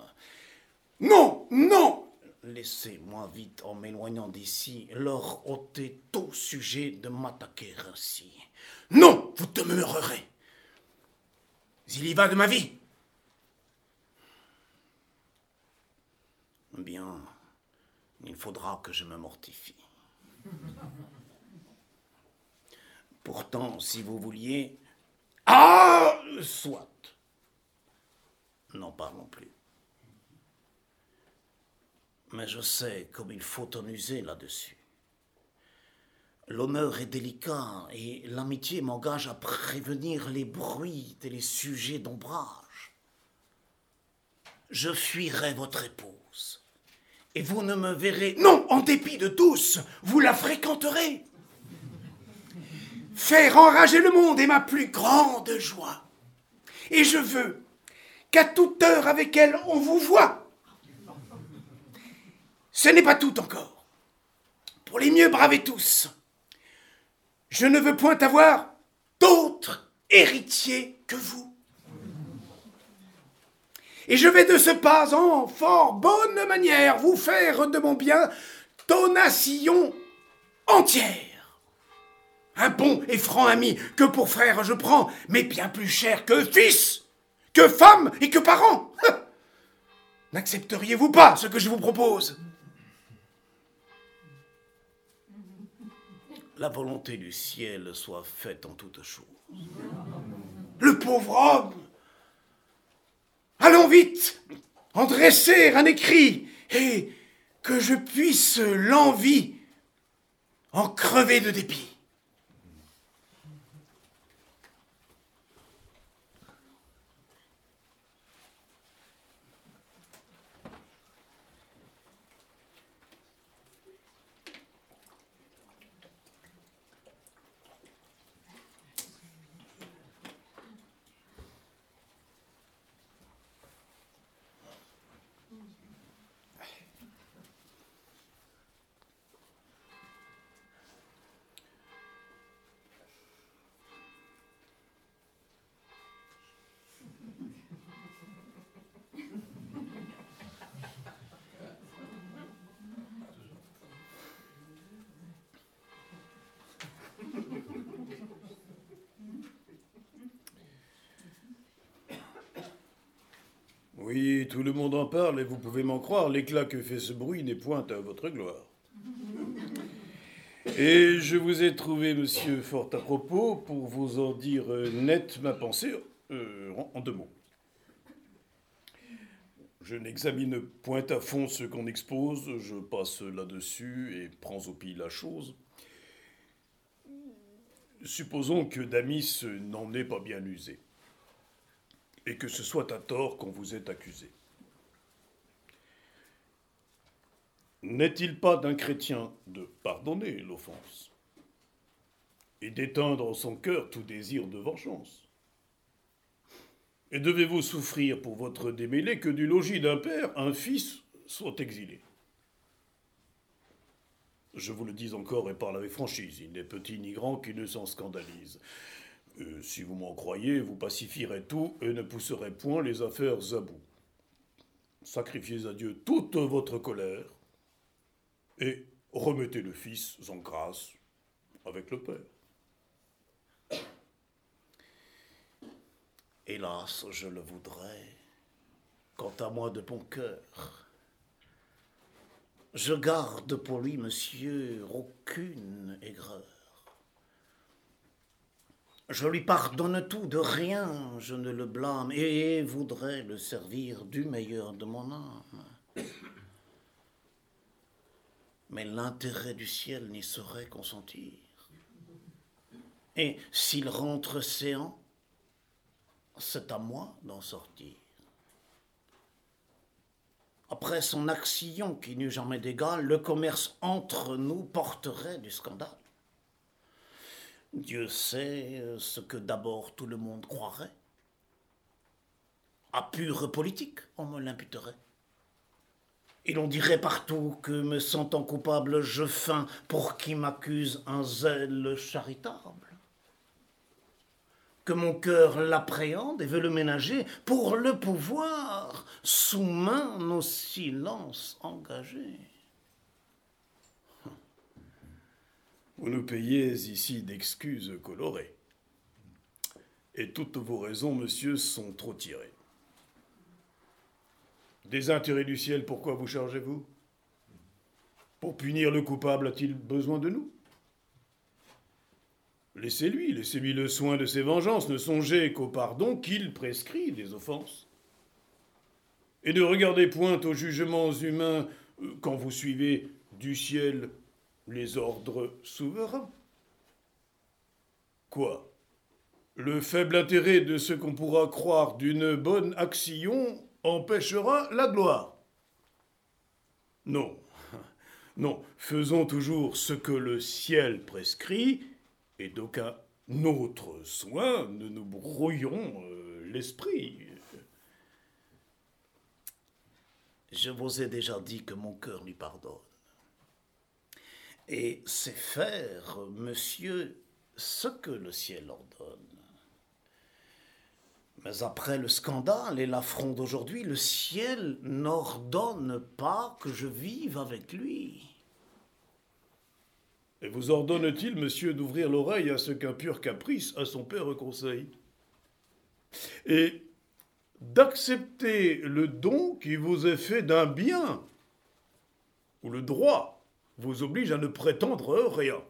Non, non Laissez-moi vite, en m'éloignant d'ici, leur ôter tout sujet de m'attaquer ainsi. Non, vous demeurerez. Il y va de ma vie. Bien, il faudra que je me mortifie. Pourtant, si vous vouliez... Ah Soit. N'en parlons plus. Mais je sais comme il faut en user là-dessus. L'honneur est délicat et l'amitié m'engage à prévenir les bruits et les sujets d'ombrage. Je fuirai votre épouse et vous ne me verrez. Non, en dépit de tous, vous la fréquenterez. Faire enrager le monde est ma plus grande joie. Et je veux qu'à toute heure avec elle on vous voit. Ce n'est pas tout encore. Pour les mieux braver tous, je ne veux point avoir d'autres héritiers que vous. Et je vais de ce pas en fort bonne manière vous faire de mon bien donation entière. Un bon et franc ami que pour frère je prends, mais bien plus cher que fils, que femme et que parent. N'accepteriez-vous pas ce que je vous propose? La volonté du ciel soit faite en toutes choses. Le pauvre homme Allons vite En dresser un écrit et que je puisse l'envie en crever de dépit. Tout le monde en parle et vous pouvez m'en croire, l'éclat que fait ce bruit n'est point à votre gloire. Et je vous ai trouvé, monsieur, fort à propos, pour vous en dire euh, net ma pensée euh, en deux mots. Je n'examine point à fond ce qu'on expose, je passe là-dessus et prends au pire la chose. Supposons que Damis n'en ait pas bien usé et que ce soit à tort qu'on vous ait accusé. N'est-il pas d'un chrétien de pardonner l'offense et d'éteindre en son cœur tout désir de vengeance? Et devez-vous souffrir pour votre démêlé que du logis d'un père, un fils soit exilé? Je vous le dis encore et parle avec franchise, il n'est petit ni grand qui ne s'en scandalise. Euh, si vous m'en croyez, vous pacifierez tout et ne pousserez point les affaires à bout. Sacrifiez à Dieu toute votre colère et remettez le Fils en grâce avec le Père. Hélas, je le voudrais. Quant à moi de bon cœur, je garde pour lui, monsieur, aucune aigreur. Je lui pardonne tout, de rien je ne le blâme, et voudrais le servir du meilleur de mon âme. Mais l'intérêt du ciel n'y saurait consentir. Et s'il rentre séant, c'est à moi d'en sortir. Après son action qui n'eut jamais d'égal, le commerce entre nous porterait du scandale. Dieu sait euh, ce que d'abord tout le monde croirait. À pure politique, on me l'imputerait. Et l'on dirait partout que, me sentant coupable, je feins pour qui m'accuse un zèle charitable. Que mon cœur l'appréhende et veut le ménager pour le pouvoir, sous main nos silences engagés. Vous nous payez ici d'excuses colorées. Et toutes vos raisons, monsieur, sont trop tirées. Des intérêts du ciel, pourquoi vous chargez-vous? Pour punir le coupable a-t-il besoin de nous? Laissez-lui, laissez-lui le soin de ses vengeances, ne songez qu'au pardon qu'il prescrit des offenses. Et ne regardez point aux jugements humains euh, quand vous suivez du ciel les ordres souverains. Quoi? Le faible intérêt de ce qu'on pourra croire d'une bonne action empêchera la gloire. Non, non, faisons toujours ce que le ciel prescrit, et d'aucun autre soin ne nous brouillons euh, l'esprit. Je vous ai déjà dit que mon cœur lui pardonne. Et c'est faire, monsieur, ce que le ciel ordonne. Mais après le scandale et l'affront d'aujourd'hui, le ciel n'ordonne pas que je vive avec lui. Et vous ordonne-t-il, monsieur, d'ouvrir l'oreille à ce qu'un pur caprice à son père conseille Et d'accepter le don qui vous est fait d'un bien, ou le droit vous oblige à ne prétendre rien.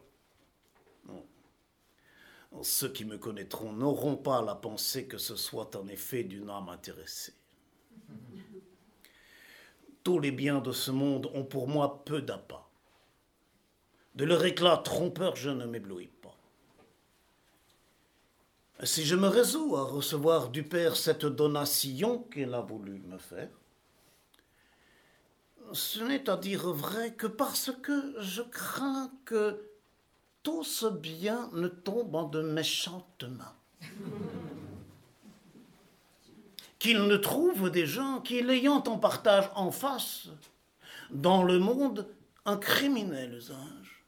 Ceux qui me connaîtront n'auront pas la pensée que ce soit en effet d'une âme intéressée. Tous les biens de ce monde ont pour moi peu d'appât. De leur éclat trompeur, je ne m'éblouis pas. Si je me résous à recevoir du Père cette donation qu'il a voulu me faire, ce n'est à dire vrai que parce que je crains que tout ce bien ne tombe en de méchantes mains. Qu'il ne trouve des gens qui, l'ayant en partage en face, dans le monde, un criminel usage,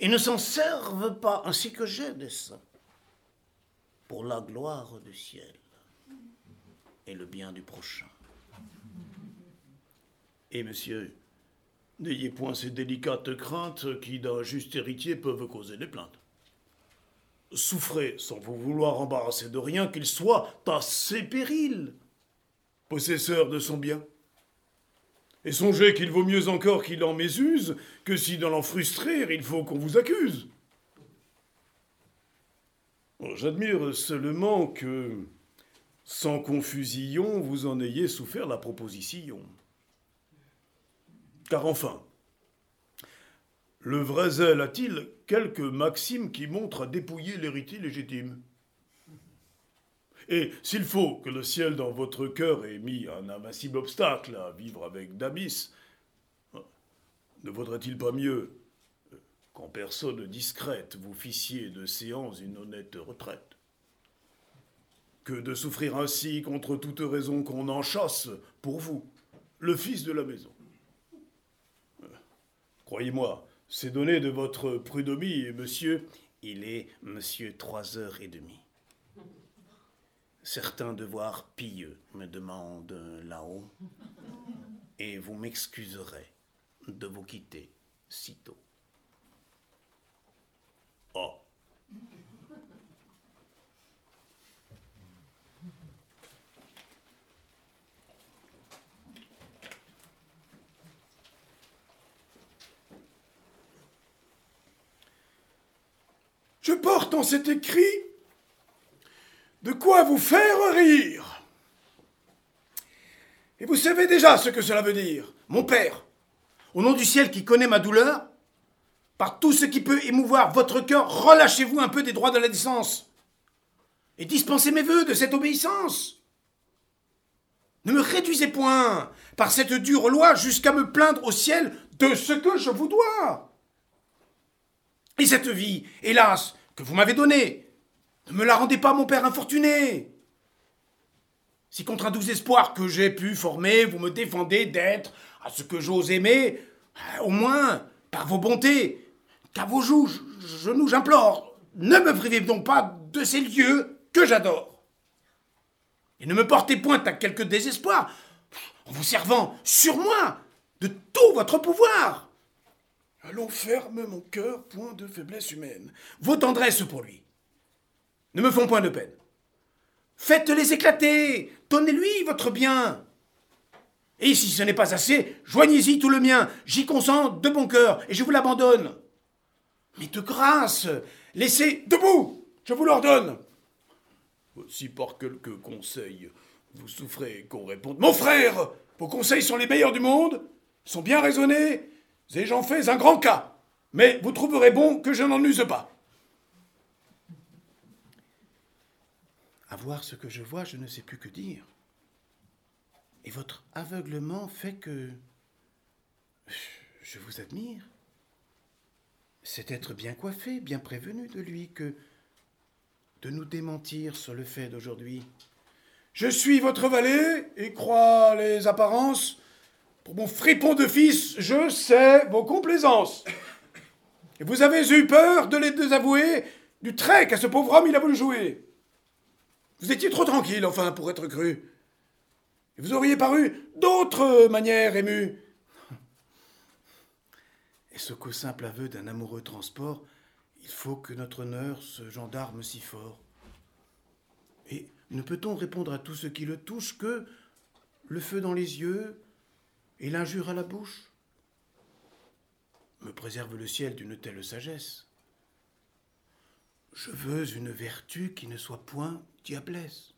et ne s'en servent pas, ainsi que j'ai des saints, pour la gloire du ciel et le bien du prochain. Et monsieur, n'ayez point ces délicates craintes qui, d'un juste héritier, peuvent causer des plaintes. Souffrez sans vous vouloir embarrasser de rien qu'il soit à ses périls, possesseur de son bien. Et songez qu'il vaut mieux encore qu'il en mésuse que si dans l'en frustrer il faut qu'on vous accuse. J'admire seulement que, sans confusion, vous en ayez souffert la proposition. Car enfin, le vrai zèle a-t-il quelques maximes qui montrent à dépouiller l'héritier légitime? Et s'il faut que le ciel dans votre cœur ait mis un invincible obstacle à vivre avec Damis, ne vaudrait-il pas mieux qu'en personne discrète vous fissiez de séance une honnête retraite? Que de souffrir ainsi contre toute raison qu'on en chasse pour vous, le fils de la maison Croyez-moi, c'est donné de votre prud'homie, monsieur. Il est monsieur trois heures et demie. Certains devoirs pieux me demandent là-haut, et vous m'excuserez de vous quitter si tôt. Oh. Je porte en cet écrit de quoi vous faire rire. Et vous savez déjà ce que cela veut dire. Mon Père, au nom du ciel qui connaît ma douleur, par tout ce qui peut émouvoir votre cœur, relâchez-vous un peu des droits de la décence et dispensez mes voeux de cette obéissance. Ne me réduisez point par cette dure loi jusqu'à me plaindre au ciel de ce que je vous dois. Et cette vie, hélas, que vous m'avez donnée, ne me la rendez pas, mon père infortuné. Si contre un doux espoir que j'ai pu former, vous me défendez d'être à ce que j'ose aimer, au moins, par vos bontés, qu'à vos joues, genoux, j'implore, ne me privez donc pas de ces lieux que j'adore. Et ne me portez point à quelque désespoir en vous servant sur moi de tout votre pouvoir. Allons ferme mon cœur, point de faiblesse humaine. Vos tendresses pour lui ne me font point de peine. Faites-les éclater, donnez-lui votre bien. Et si ce n'est pas assez, joignez-y tout le mien, j'y consens de bon cœur, et je vous l'abandonne. Mais de grâce, laissez debout, je vous l'ordonne. Si par quelques conseils vous souffrez qu'on réponde. Mon frère, vos conseils sont les meilleurs du monde, sont bien raisonnés, et j'en fais un grand cas. Mais vous trouverez bon que je n'en use pas. À voir ce que je vois, je ne sais plus que dire. Et votre aveuglement fait que je vous admire. C'est être bien coiffé, bien prévenu de lui que de nous démentir sur le fait d'aujourd'hui. Je suis votre valet et crois les apparences. Pour mon fripon de fils, je sais vos complaisances. Et vous avez eu peur de les désavouer du trait qu'à ce pauvre homme il a voulu jouer. Vous étiez trop tranquille, enfin, pour être cru. Et vous auriez paru d'autres manières émues. Est-ce qu'au simple aveu d'un amoureux transport, il faut que notre honneur se gendarme si fort Et ne peut-on répondre à tout ce qui le touche que le feu dans les yeux et l'injure à la bouche? Me préserve le ciel d'une telle sagesse. Je veux une vertu qui ne soit point diablesse,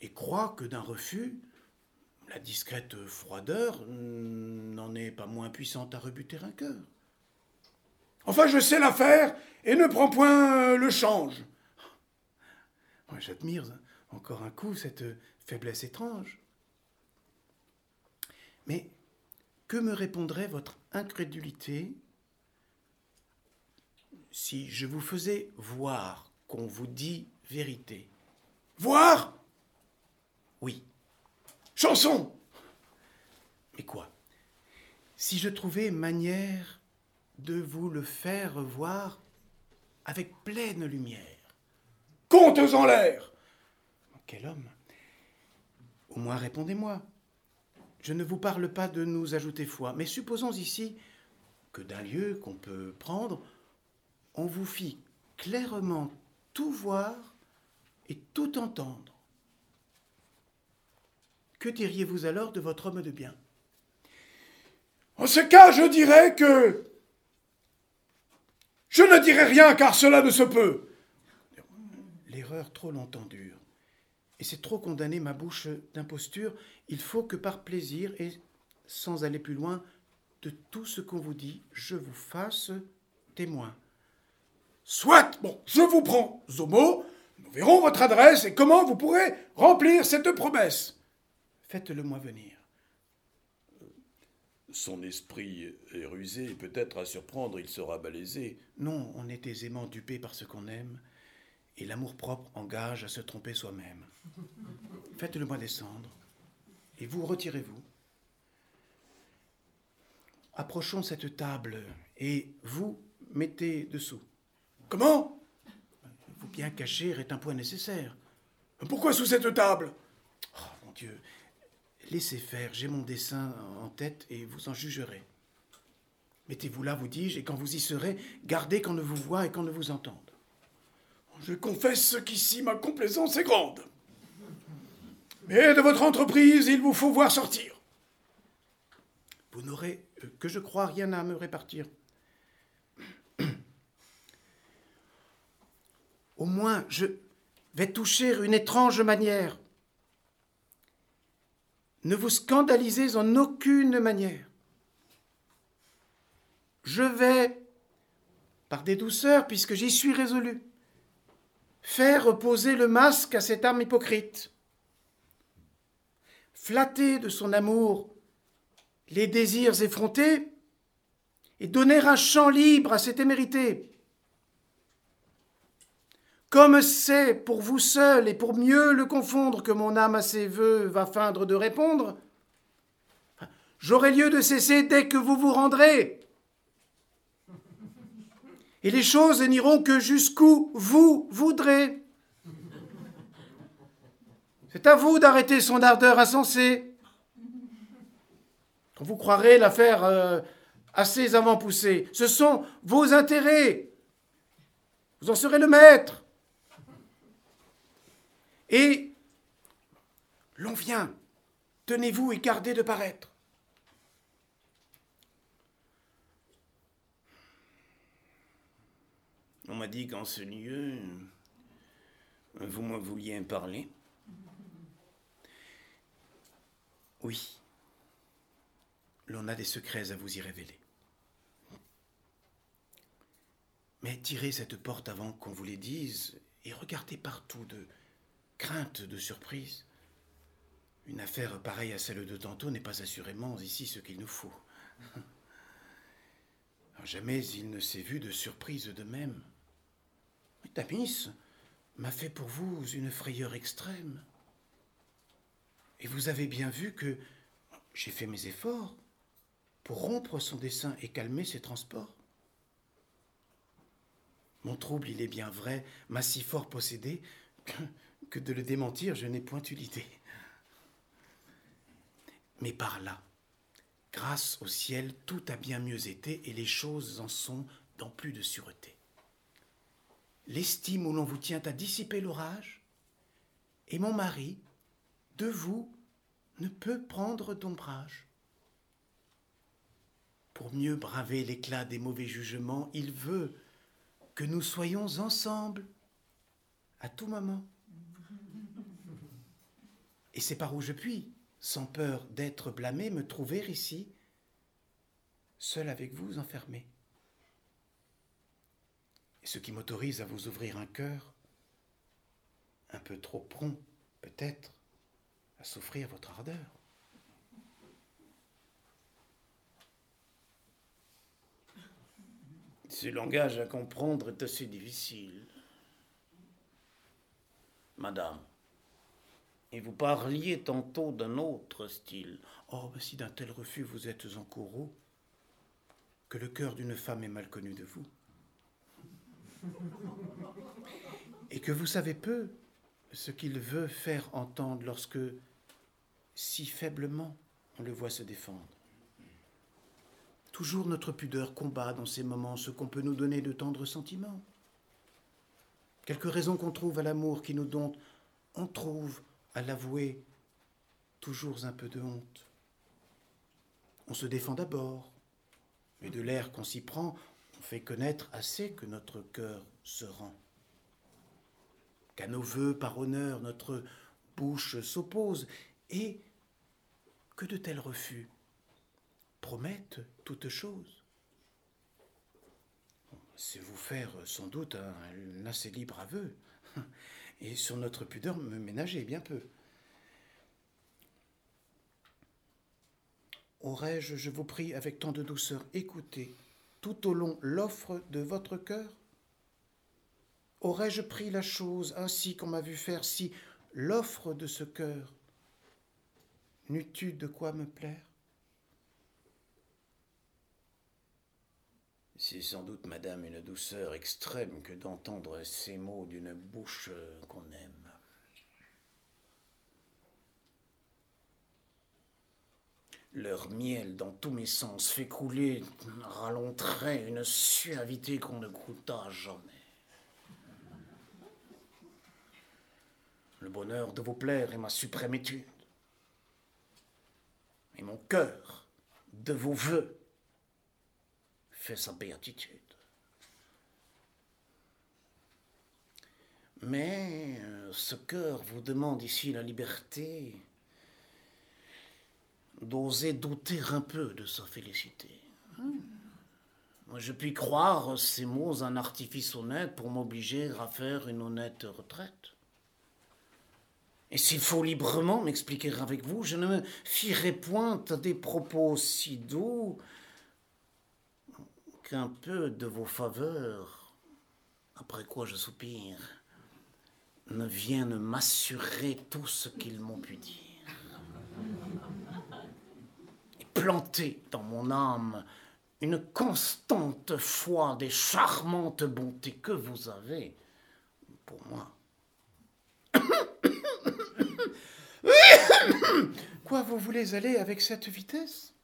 et crois que d'un refus, la discrète froideur n'en est pas moins puissante à rebuter un cœur. Enfin, je sais l'affaire et ne prends point le change. Moi, j'admire encore un coup cette faiblesse étrange. Mais que me répondrait votre incrédulité si je vous faisais voir qu'on vous dit vérité? Voir? Oui. Chanson Mais quoi? Si je trouvais manière de vous le faire voir avec pleine lumière. Comptes en l'air Quel homme? Au moins répondez-moi. Je ne vous parle pas de nous ajouter foi, mais supposons ici que d'un lieu qu'on peut prendre, on vous fit clairement tout voir et tout entendre. Que diriez-vous alors de votre homme de bien? En ce cas, je dirais que je ne dirai rien car cela ne se peut. L'erreur trop longtemps dure. Et c'est trop condamner ma bouche d'imposture. Il faut que par plaisir et sans aller plus loin de tout ce qu'on vous dit, je vous fasse témoin. Soit, bon, je vous prends mot, nous verrons votre adresse et comment vous pourrez remplir cette promesse. Faites-le moi venir. Son esprit est rusé, et peut-être à surprendre il sera balaisé. Non, on est aisément dupé par ce qu'on aime, et l'amour-propre engage à se tromper soi-même. Faites-le moi descendre, et vous retirez-vous. Approchons cette table, et vous mettez dessous. Comment? Vous bien cacher est un point nécessaire. Pourquoi sous cette table? Oh mon Dieu, laissez faire, j'ai mon dessin en tête et vous en jugerez. Mettez-vous là, vous dis-je, et quand vous y serez, gardez qu'on ne vous voie et qu'on ne vous entende. Je confesse qu'ici ma complaisance est grande. Mais de votre entreprise, il vous faut voir sortir. Vous n'aurez, euh, que je crois, rien à me répartir. Au moins, je vais toucher une étrange manière. Ne vous scandalisez en aucune manière. Je vais, par des douceurs, puisque j'y suis résolu, faire reposer le masque à cette âme hypocrite, flatter de son amour les désirs effrontés et donner un champ libre à cette témérité. Comme c'est pour vous seul et pour mieux le confondre que mon âme à ses voeux va feindre de répondre, j'aurai lieu de cesser dès que vous vous rendrez. Et les choses n'iront que jusqu'où vous voudrez. C'est à vous d'arrêter son ardeur insensée. Vous croirez l'affaire euh, assez avant poussée, ce sont vos intérêts. Vous en serez le maître. Et l'on vient Tenez-vous et gardez de paraître. On m'a dit qu'en ce lieu, vous me vouliez parler. Oui. L'on a des secrets à vous y révéler. Mais tirez cette porte avant qu'on vous les dise et regardez partout de crainte de surprise. Une affaire pareille à celle de tantôt n'est pas assurément ici ce qu'il nous faut. jamais il ne s'est vu de surprise de même. Tamis m'a fait pour vous une frayeur extrême. Et vous avez bien vu que j'ai fait mes efforts pour rompre son dessein et calmer ses transports. Mon trouble, il est bien vrai, m'a si fort possédé que, de le démentir, je n'ai point eu l'idée. Mais par là, grâce au ciel, tout a bien mieux été et les choses en sont dans plus de sûreté. L'estime où l'on vous tient a dissipé l'orage, et mon mari, de vous, ne peut prendre d'ombrage. Pour mieux braver l'éclat des mauvais jugements, il veut que nous soyons ensemble à tout moment. Et c'est par où je puis, sans peur d'être blâmé, me trouver ici, seul avec vous, enfermé. Et ce qui m'autorise à vous ouvrir un cœur, un peu trop prompt, peut-être, à souffrir votre ardeur. Ce langage à comprendre est assez difficile. Madame, et vous parliez tantôt d'un autre style. Oh, si d'un tel refus vous êtes en courroux, que le cœur d'une femme est mal connu de vous. Et que vous savez peu ce qu'il veut faire entendre lorsque, si faiblement, on le voit se défendre. Toujours notre pudeur combat dans ces moments ce qu'on peut nous donner de tendres sentiments. Quelque raison qu'on trouve à l'amour qui nous dompte, on trouve à l'avouer toujours un peu de honte. On se défend d'abord, mais de l'air qu'on s'y prend, on fait connaître assez que notre cœur se rend. Qu'à nos voeux par honneur notre bouche s'oppose, et que de tels refus promettent toute chose. C'est vous faire sans doute un assez libre aveu, et sur notre pudeur me ménager bien peu. Aurais-je, je vous prie, avec tant de douceur, écouté tout au long l'offre de votre cœur? Aurais-je pris la chose ainsi qu'on m'a vu faire si l'offre de ce cœur n'eût-tu de quoi me plaire? C'est sans doute, madame, une douceur extrême que d'entendre ces mots d'une bouche qu'on aime. Leur miel dans tous mes sens fait couler rallongerait une suavité qu'on ne goûta jamais. Le bonheur de vous plaire est ma suprême étude. Et mon cœur, de vos voeux, fait sa béatitude. Mais euh, ce cœur vous demande ici la liberté d'oser douter un peu de sa félicité. Moi, je puis croire ces mots un artifice honnête pour m'obliger à faire une honnête retraite. Et s'il faut librement m'expliquer avec vous, je ne me fierai point à des propos si doux qu'un peu de vos faveurs, après quoi je soupire, ne vienne m'assurer tout ce qu'ils m'ont pu dire. Et planter dans mon âme une constante foi des charmantes bontés que vous avez pour moi. Quoi, vous voulez aller avec cette vitesse?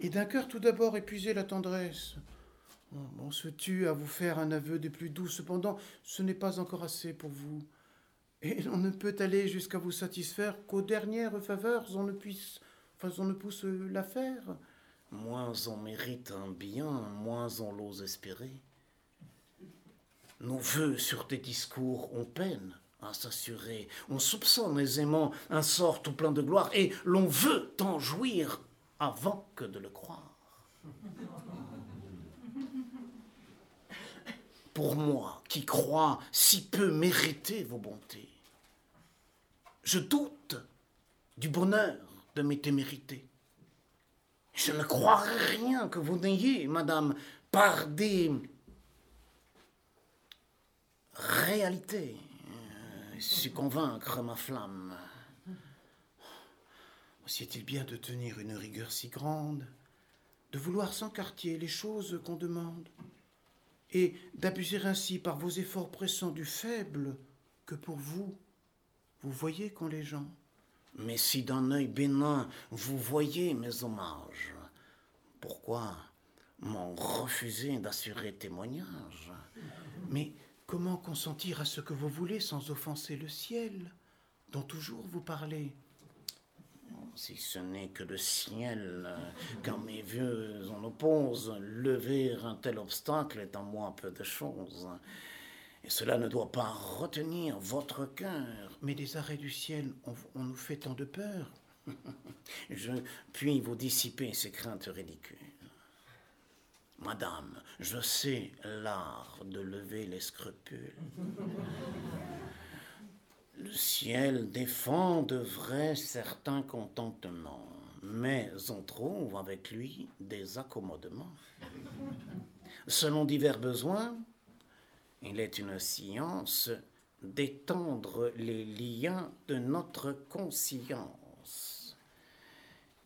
Et d'un cœur tout d'abord épuiser la tendresse on se tue à vous faire un aveu des plus doux, cependant ce n'est pas encore assez pour vous. Et on ne peut aller jusqu'à vous satisfaire qu'aux dernières faveurs on ne puisse, enfin on ne pousse la faire. Moins on mérite un bien, moins on l'ose espérer. Nos voeux sur tes discours ont peine à s'assurer. On soupçonne aisément un sort tout plein de gloire et l'on veut en jouir avant que de le croire. Pour moi, qui crois si peu mériter vos bontés, je doute du bonheur de mes témérités. Je ne croirais rien que vous n'ayez, madame, par des réalités, su convaincre ma flamme. Aussi est-il bien de tenir une rigueur si grande, de vouloir sans quartier les choses qu'on demande, et d'abuser ainsi par vos efforts pressants du faible que pour vous, vous voyez qu'ont les gens. Mais si d'un œil bénin vous voyez mes hommages, pourquoi m'en refuser d'assurer témoignage? Comment consentir à ce que vous voulez sans offenser le ciel, dont toujours vous parlez? Si ce n'est que le ciel, quand mes vieux en opposent, lever un tel obstacle est en moi peu de chose. Et cela ne doit pas retenir votre cœur. Mais les arrêts du ciel, on, nous fait tant de peur. je puis vous dissiper ces craintes ridicules. Madame, je sais l'art de lever les scrupules. Le ciel défend de vrais certains contentements, mais on trouve avec lui des accommodements. Selon divers besoins, il est une science d'étendre les liens de notre conscience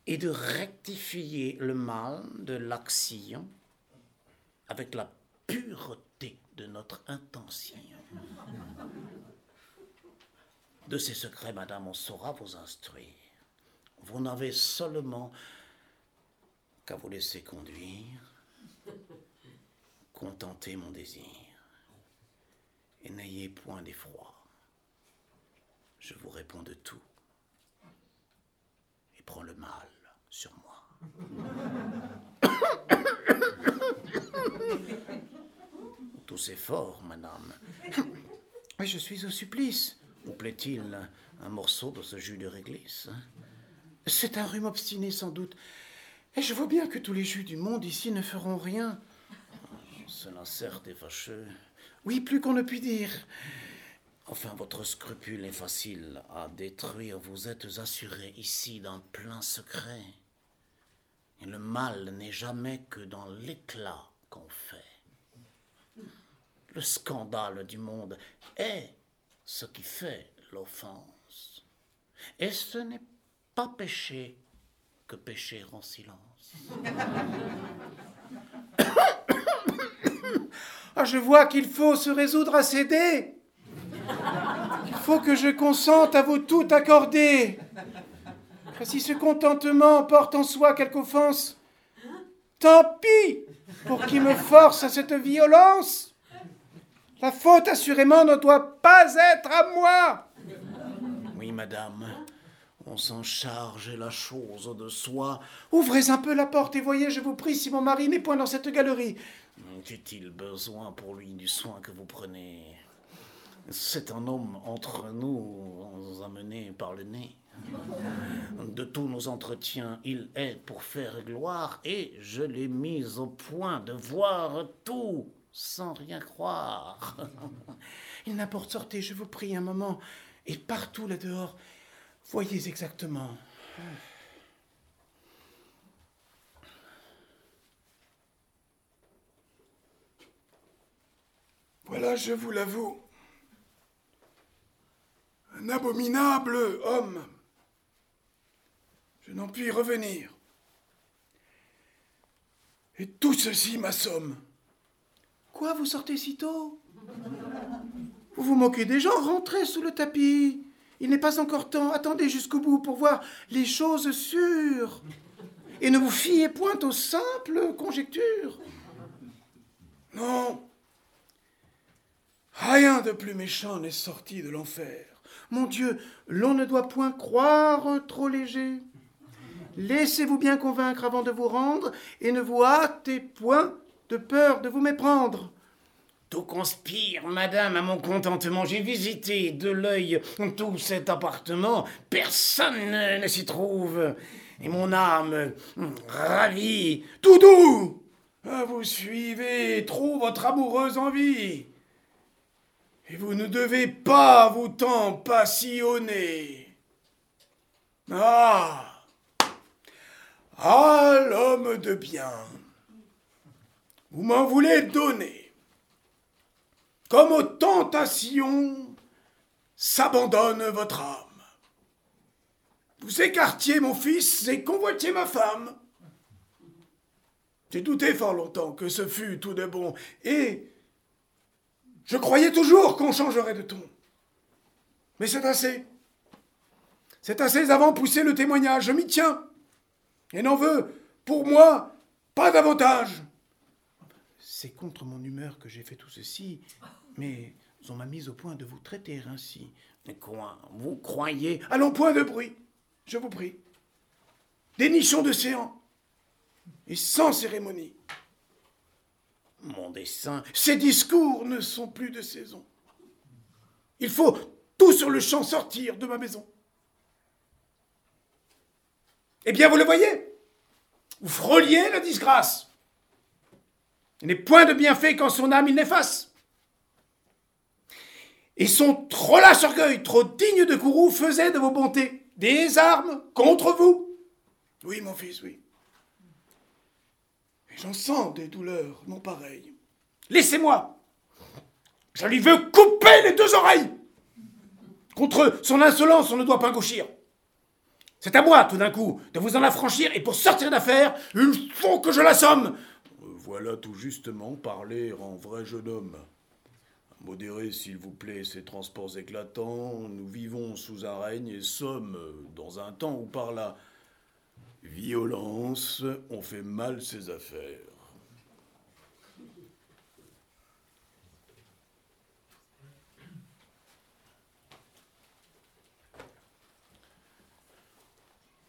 et de rectifier le mal de l'action avec la pureté de notre intention. De ces secrets, madame, on saura vous instruire. Vous n'avez seulement qu'à vous laisser conduire, contenter mon désir et n'ayez point d'effroi. Je vous réponds de tout et prends le mal sur moi. Tous efforts, madame. Mais je suis au supplice. Vous plaît-il un morceau de ce jus de réglisse C'est un rhume obstiné, sans doute. Et je vois bien que tous les jus du monde ici ne feront rien. Cela certes est fâcheux. Oui, plus qu'on ne puisse dire. Enfin, votre scrupule est facile à détruire. Vous êtes assuré ici d'un plein secret. Et le mal n'est jamais que dans l'éclat qu'on fait. Le scandale du monde est ce qui fait l'offense. Et ce n'est pas péché que pécher en silence. Ah, je vois qu'il faut se résoudre à céder. Il faut que je consente à vous tout accorder. si ce contentement porte en soi quelque offense, tant pis pour qui me force à cette violence. La faute, assurément, ne doit pas être à moi. Oui, madame, on s'en charge la chose de soi. Ouvrez un peu la porte et voyez, je vous prie, si mon mari n'est point dans cette galerie. Qu'est-il besoin pour lui du soin que vous prenez? C'est un homme entre nous, amené par le nez. De tous nos entretiens, il est pour faire gloire et je l'ai mis au point de voir tout sans rien croire. il n'importe, sortez, je vous prie un moment, et partout là-dehors, voyez exactement. Voilà, je vous l'avoue, un abominable homme. Je n'en puis revenir. Et tout ceci m'assomme. Quoi, vous sortez si tôt? Vous vous moquez des gens, rentrez sous le tapis. Il n'est pas encore temps, attendez jusqu'au bout pour voir les choses sûres. Et ne vous fiez point aux simples conjectures. Non, Rien de plus méchant n'est sorti de l'enfer. Mon Dieu, l'on ne doit point croire trop léger. Laissez-vous bien convaincre avant de vous rendre, et ne vous hâtez point de peur de vous méprendre. Tout conspire, madame, à mon contentement. J'ai visité de l'œil tout cet appartement. Personne ne, s'y trouve. Et mon âme ravie. Tout doux ah, Vous suivez trop votre amoureuse envie. Et vous ne devez pas vous tant passionner. Ah Ah, l'homme de bien Vous m'en voulez donner Comme aux tentations s'abandonne votre âme. Vous écartiez mon fils et convoitiez ma femme. J'ai douté fort longtemps que ce fût tout de bon, et je croyais toujours qu'on changerait de ton. Mais c'est assez. C'est assez avant pousser le témoignage. Je m'y tiens. Et n'en veux, pour moi, pas davantage. C'est contre mon humeur que j'ai fait tout ceci, mais on m'a mis au point de vous traiter ainsi. Mais quoi Vous croyez? Allons, point de bruit, je vous prie. Des nichons de séant, et sans cérémonie. Mon dessein. Ces discours ne sont plus de saison. Il faut tout sur le champ sortir de ma maison. Eh bien, vous le voyez Vous frôliez la disgrâce. Il n'est point de bienfait quand son âme il n'efface. Et son trop lâche orgueil, trop digne de courroux, faisait de vos bontés des armes contre vous. Oui, mon fils, oui. J'en sens des douleurs non pareilles. Laissez-moi Je lui veux couper les deux oreilles Contre son insolence, on ne doit pas gauchir. C'est à moi, tout d'un coup, de vous en affranchir, et pour sortir d'affaire, il faut que je l'assomme. Voilà tout justement parler en vrai jeune homme. Modérez, s'il vous plaît, ces transports éclatants. Nous vivons sous un règne et sommes dans un temps où par là violence, on fait mal ses affaires.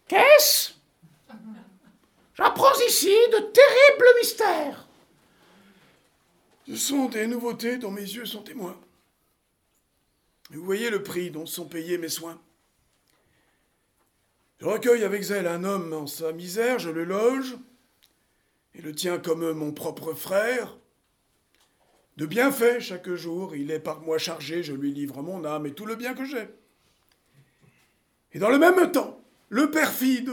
Qu'est-ce J'apprends ici de terribles mystères. Ce sont des nouveautés dont mes yeux sont témoins. Vous voyez le prix dont sont payés mes soins. Je recueille avec zèle un homme en sa misère, je le loge, et le tiens comme mon propre frère. De bienfaits chaque jour, il est par moi chargé, je lui livre mon âme et tout le bien que j'ai. Et dans le même temps, le perfide,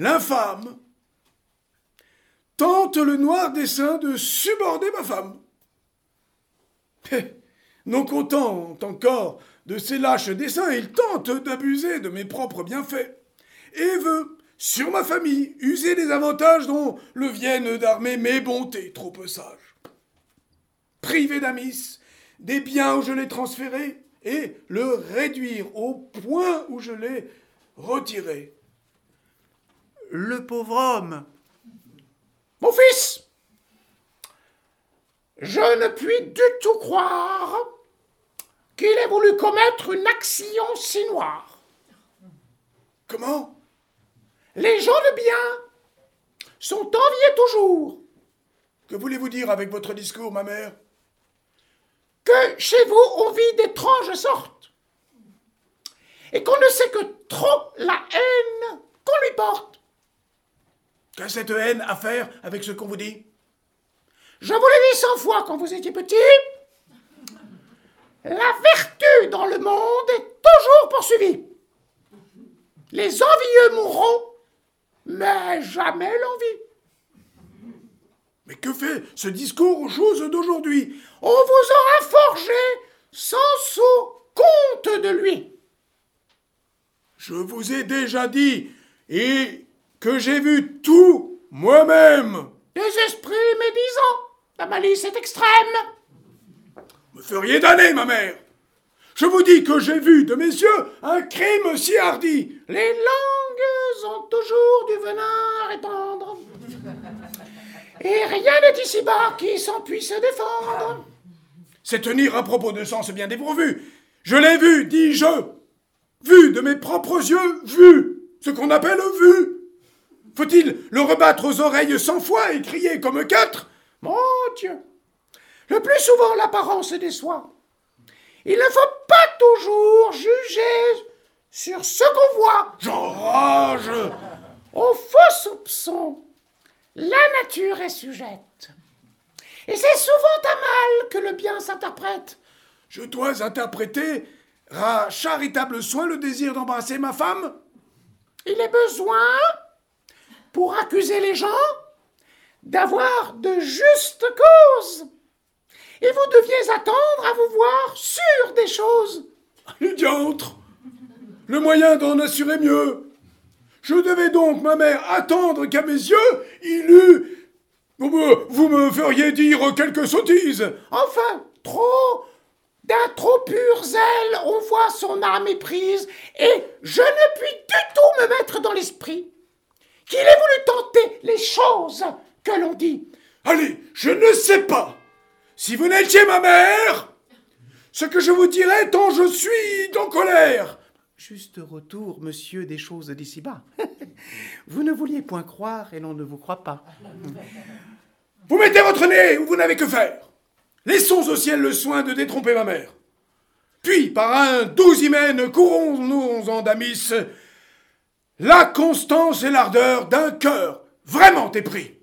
l'infâme, tente le noir dessein de suborder ma femme. non content encore de ses lâches desseins, il tente d'abuser de mes propres bienfaits, et veut, sur ma famille, user des avantages dont le viennent d'armer mes bontés trop sages. Priver d'Amis des biens où je l'ai transféré, et le réduire au point où je l'ai retiré. Le pauvre homme. Mon fils, je ne puis du tout croire qu'il ait voulu commettre une action si noire. Comment? Les gens de bien sont enviés toujours. Que voulez-vous dire avec votre discours, ma mère? Que chez vous on vit d'étranges sortes, et qu'on ne sait que trop la haine qu'on lui porte. Qu'a cette haine à faire avec ce qu'on vous dit Je vous l'ai dit cent fois quand vous étiez petit. La vertu dans le monde est toujours poursuivie. Les envieux mourront, mais jamais l'envie. Mais que fait ce discours aux choses d'aujourd'hui On vous aura forgé sans sou compte de lui. Je vous ai déjà dit, et que j'ai vu tout moi-même. Des esprits médisants. La malice est extrême. Me feriez damner, ma mère. Je vous dis que j'ai vu de mes yeux un crime si hardi. Les langues ont toujours du venin à répandre. Et rien n'est ici-bas qui s'en puisse défendre. C'est tenir à propos de sens bien dépourvu. Je l'ai vu, dis-je. Vu de mes propres yeux, vu. Ce qu'on appelle vu. Faut-il le rebattre aux oreilles cent fois et crier comme quatre? Mon Dieu Le plus souvent, l'apparence déçoit. Il ne faut pas toujours juger sur ce qu'on voit. J'enrage Aux faux soupçons, la nature est sujette. Et c'est souvent à mal que le bien s'interprète. Je dois interpréter à charitable soin le désir d'embrasser ma femme? Il est besoin, pour accuser les gens, d'avoir de justes causes. Et vous deviez attendre à vous voir sûr des choses. Le diantre Le moyen d'en assurer mieux Je devais donc, ma mère, attendre qu'à mes yeux, il eût... Vous me, vous me feriez dire quelques sottises Enfin, trop, d'un trop pur zèle, on voit son âme éprise, et je ne puis du tout me mettre dans l'esprit qu'il ait voulu tenter les choses que l'on dit. Allez, je ne sais pas Si vous n'étiez ma mère, ce que je vous dirais tant je suis en colère Juste retour, monsieur, des choses d'ici-bas. vous ne vouliez point croire et l'on ne vous croit pas. Vous mettez votre nez où vous n'avez que faire. Laissons au ciel le soin de détromper ma mère. Puis, par un doux hymen, courons-nous en Damis la constance et l'ardeur d'un cœur vraiment épris.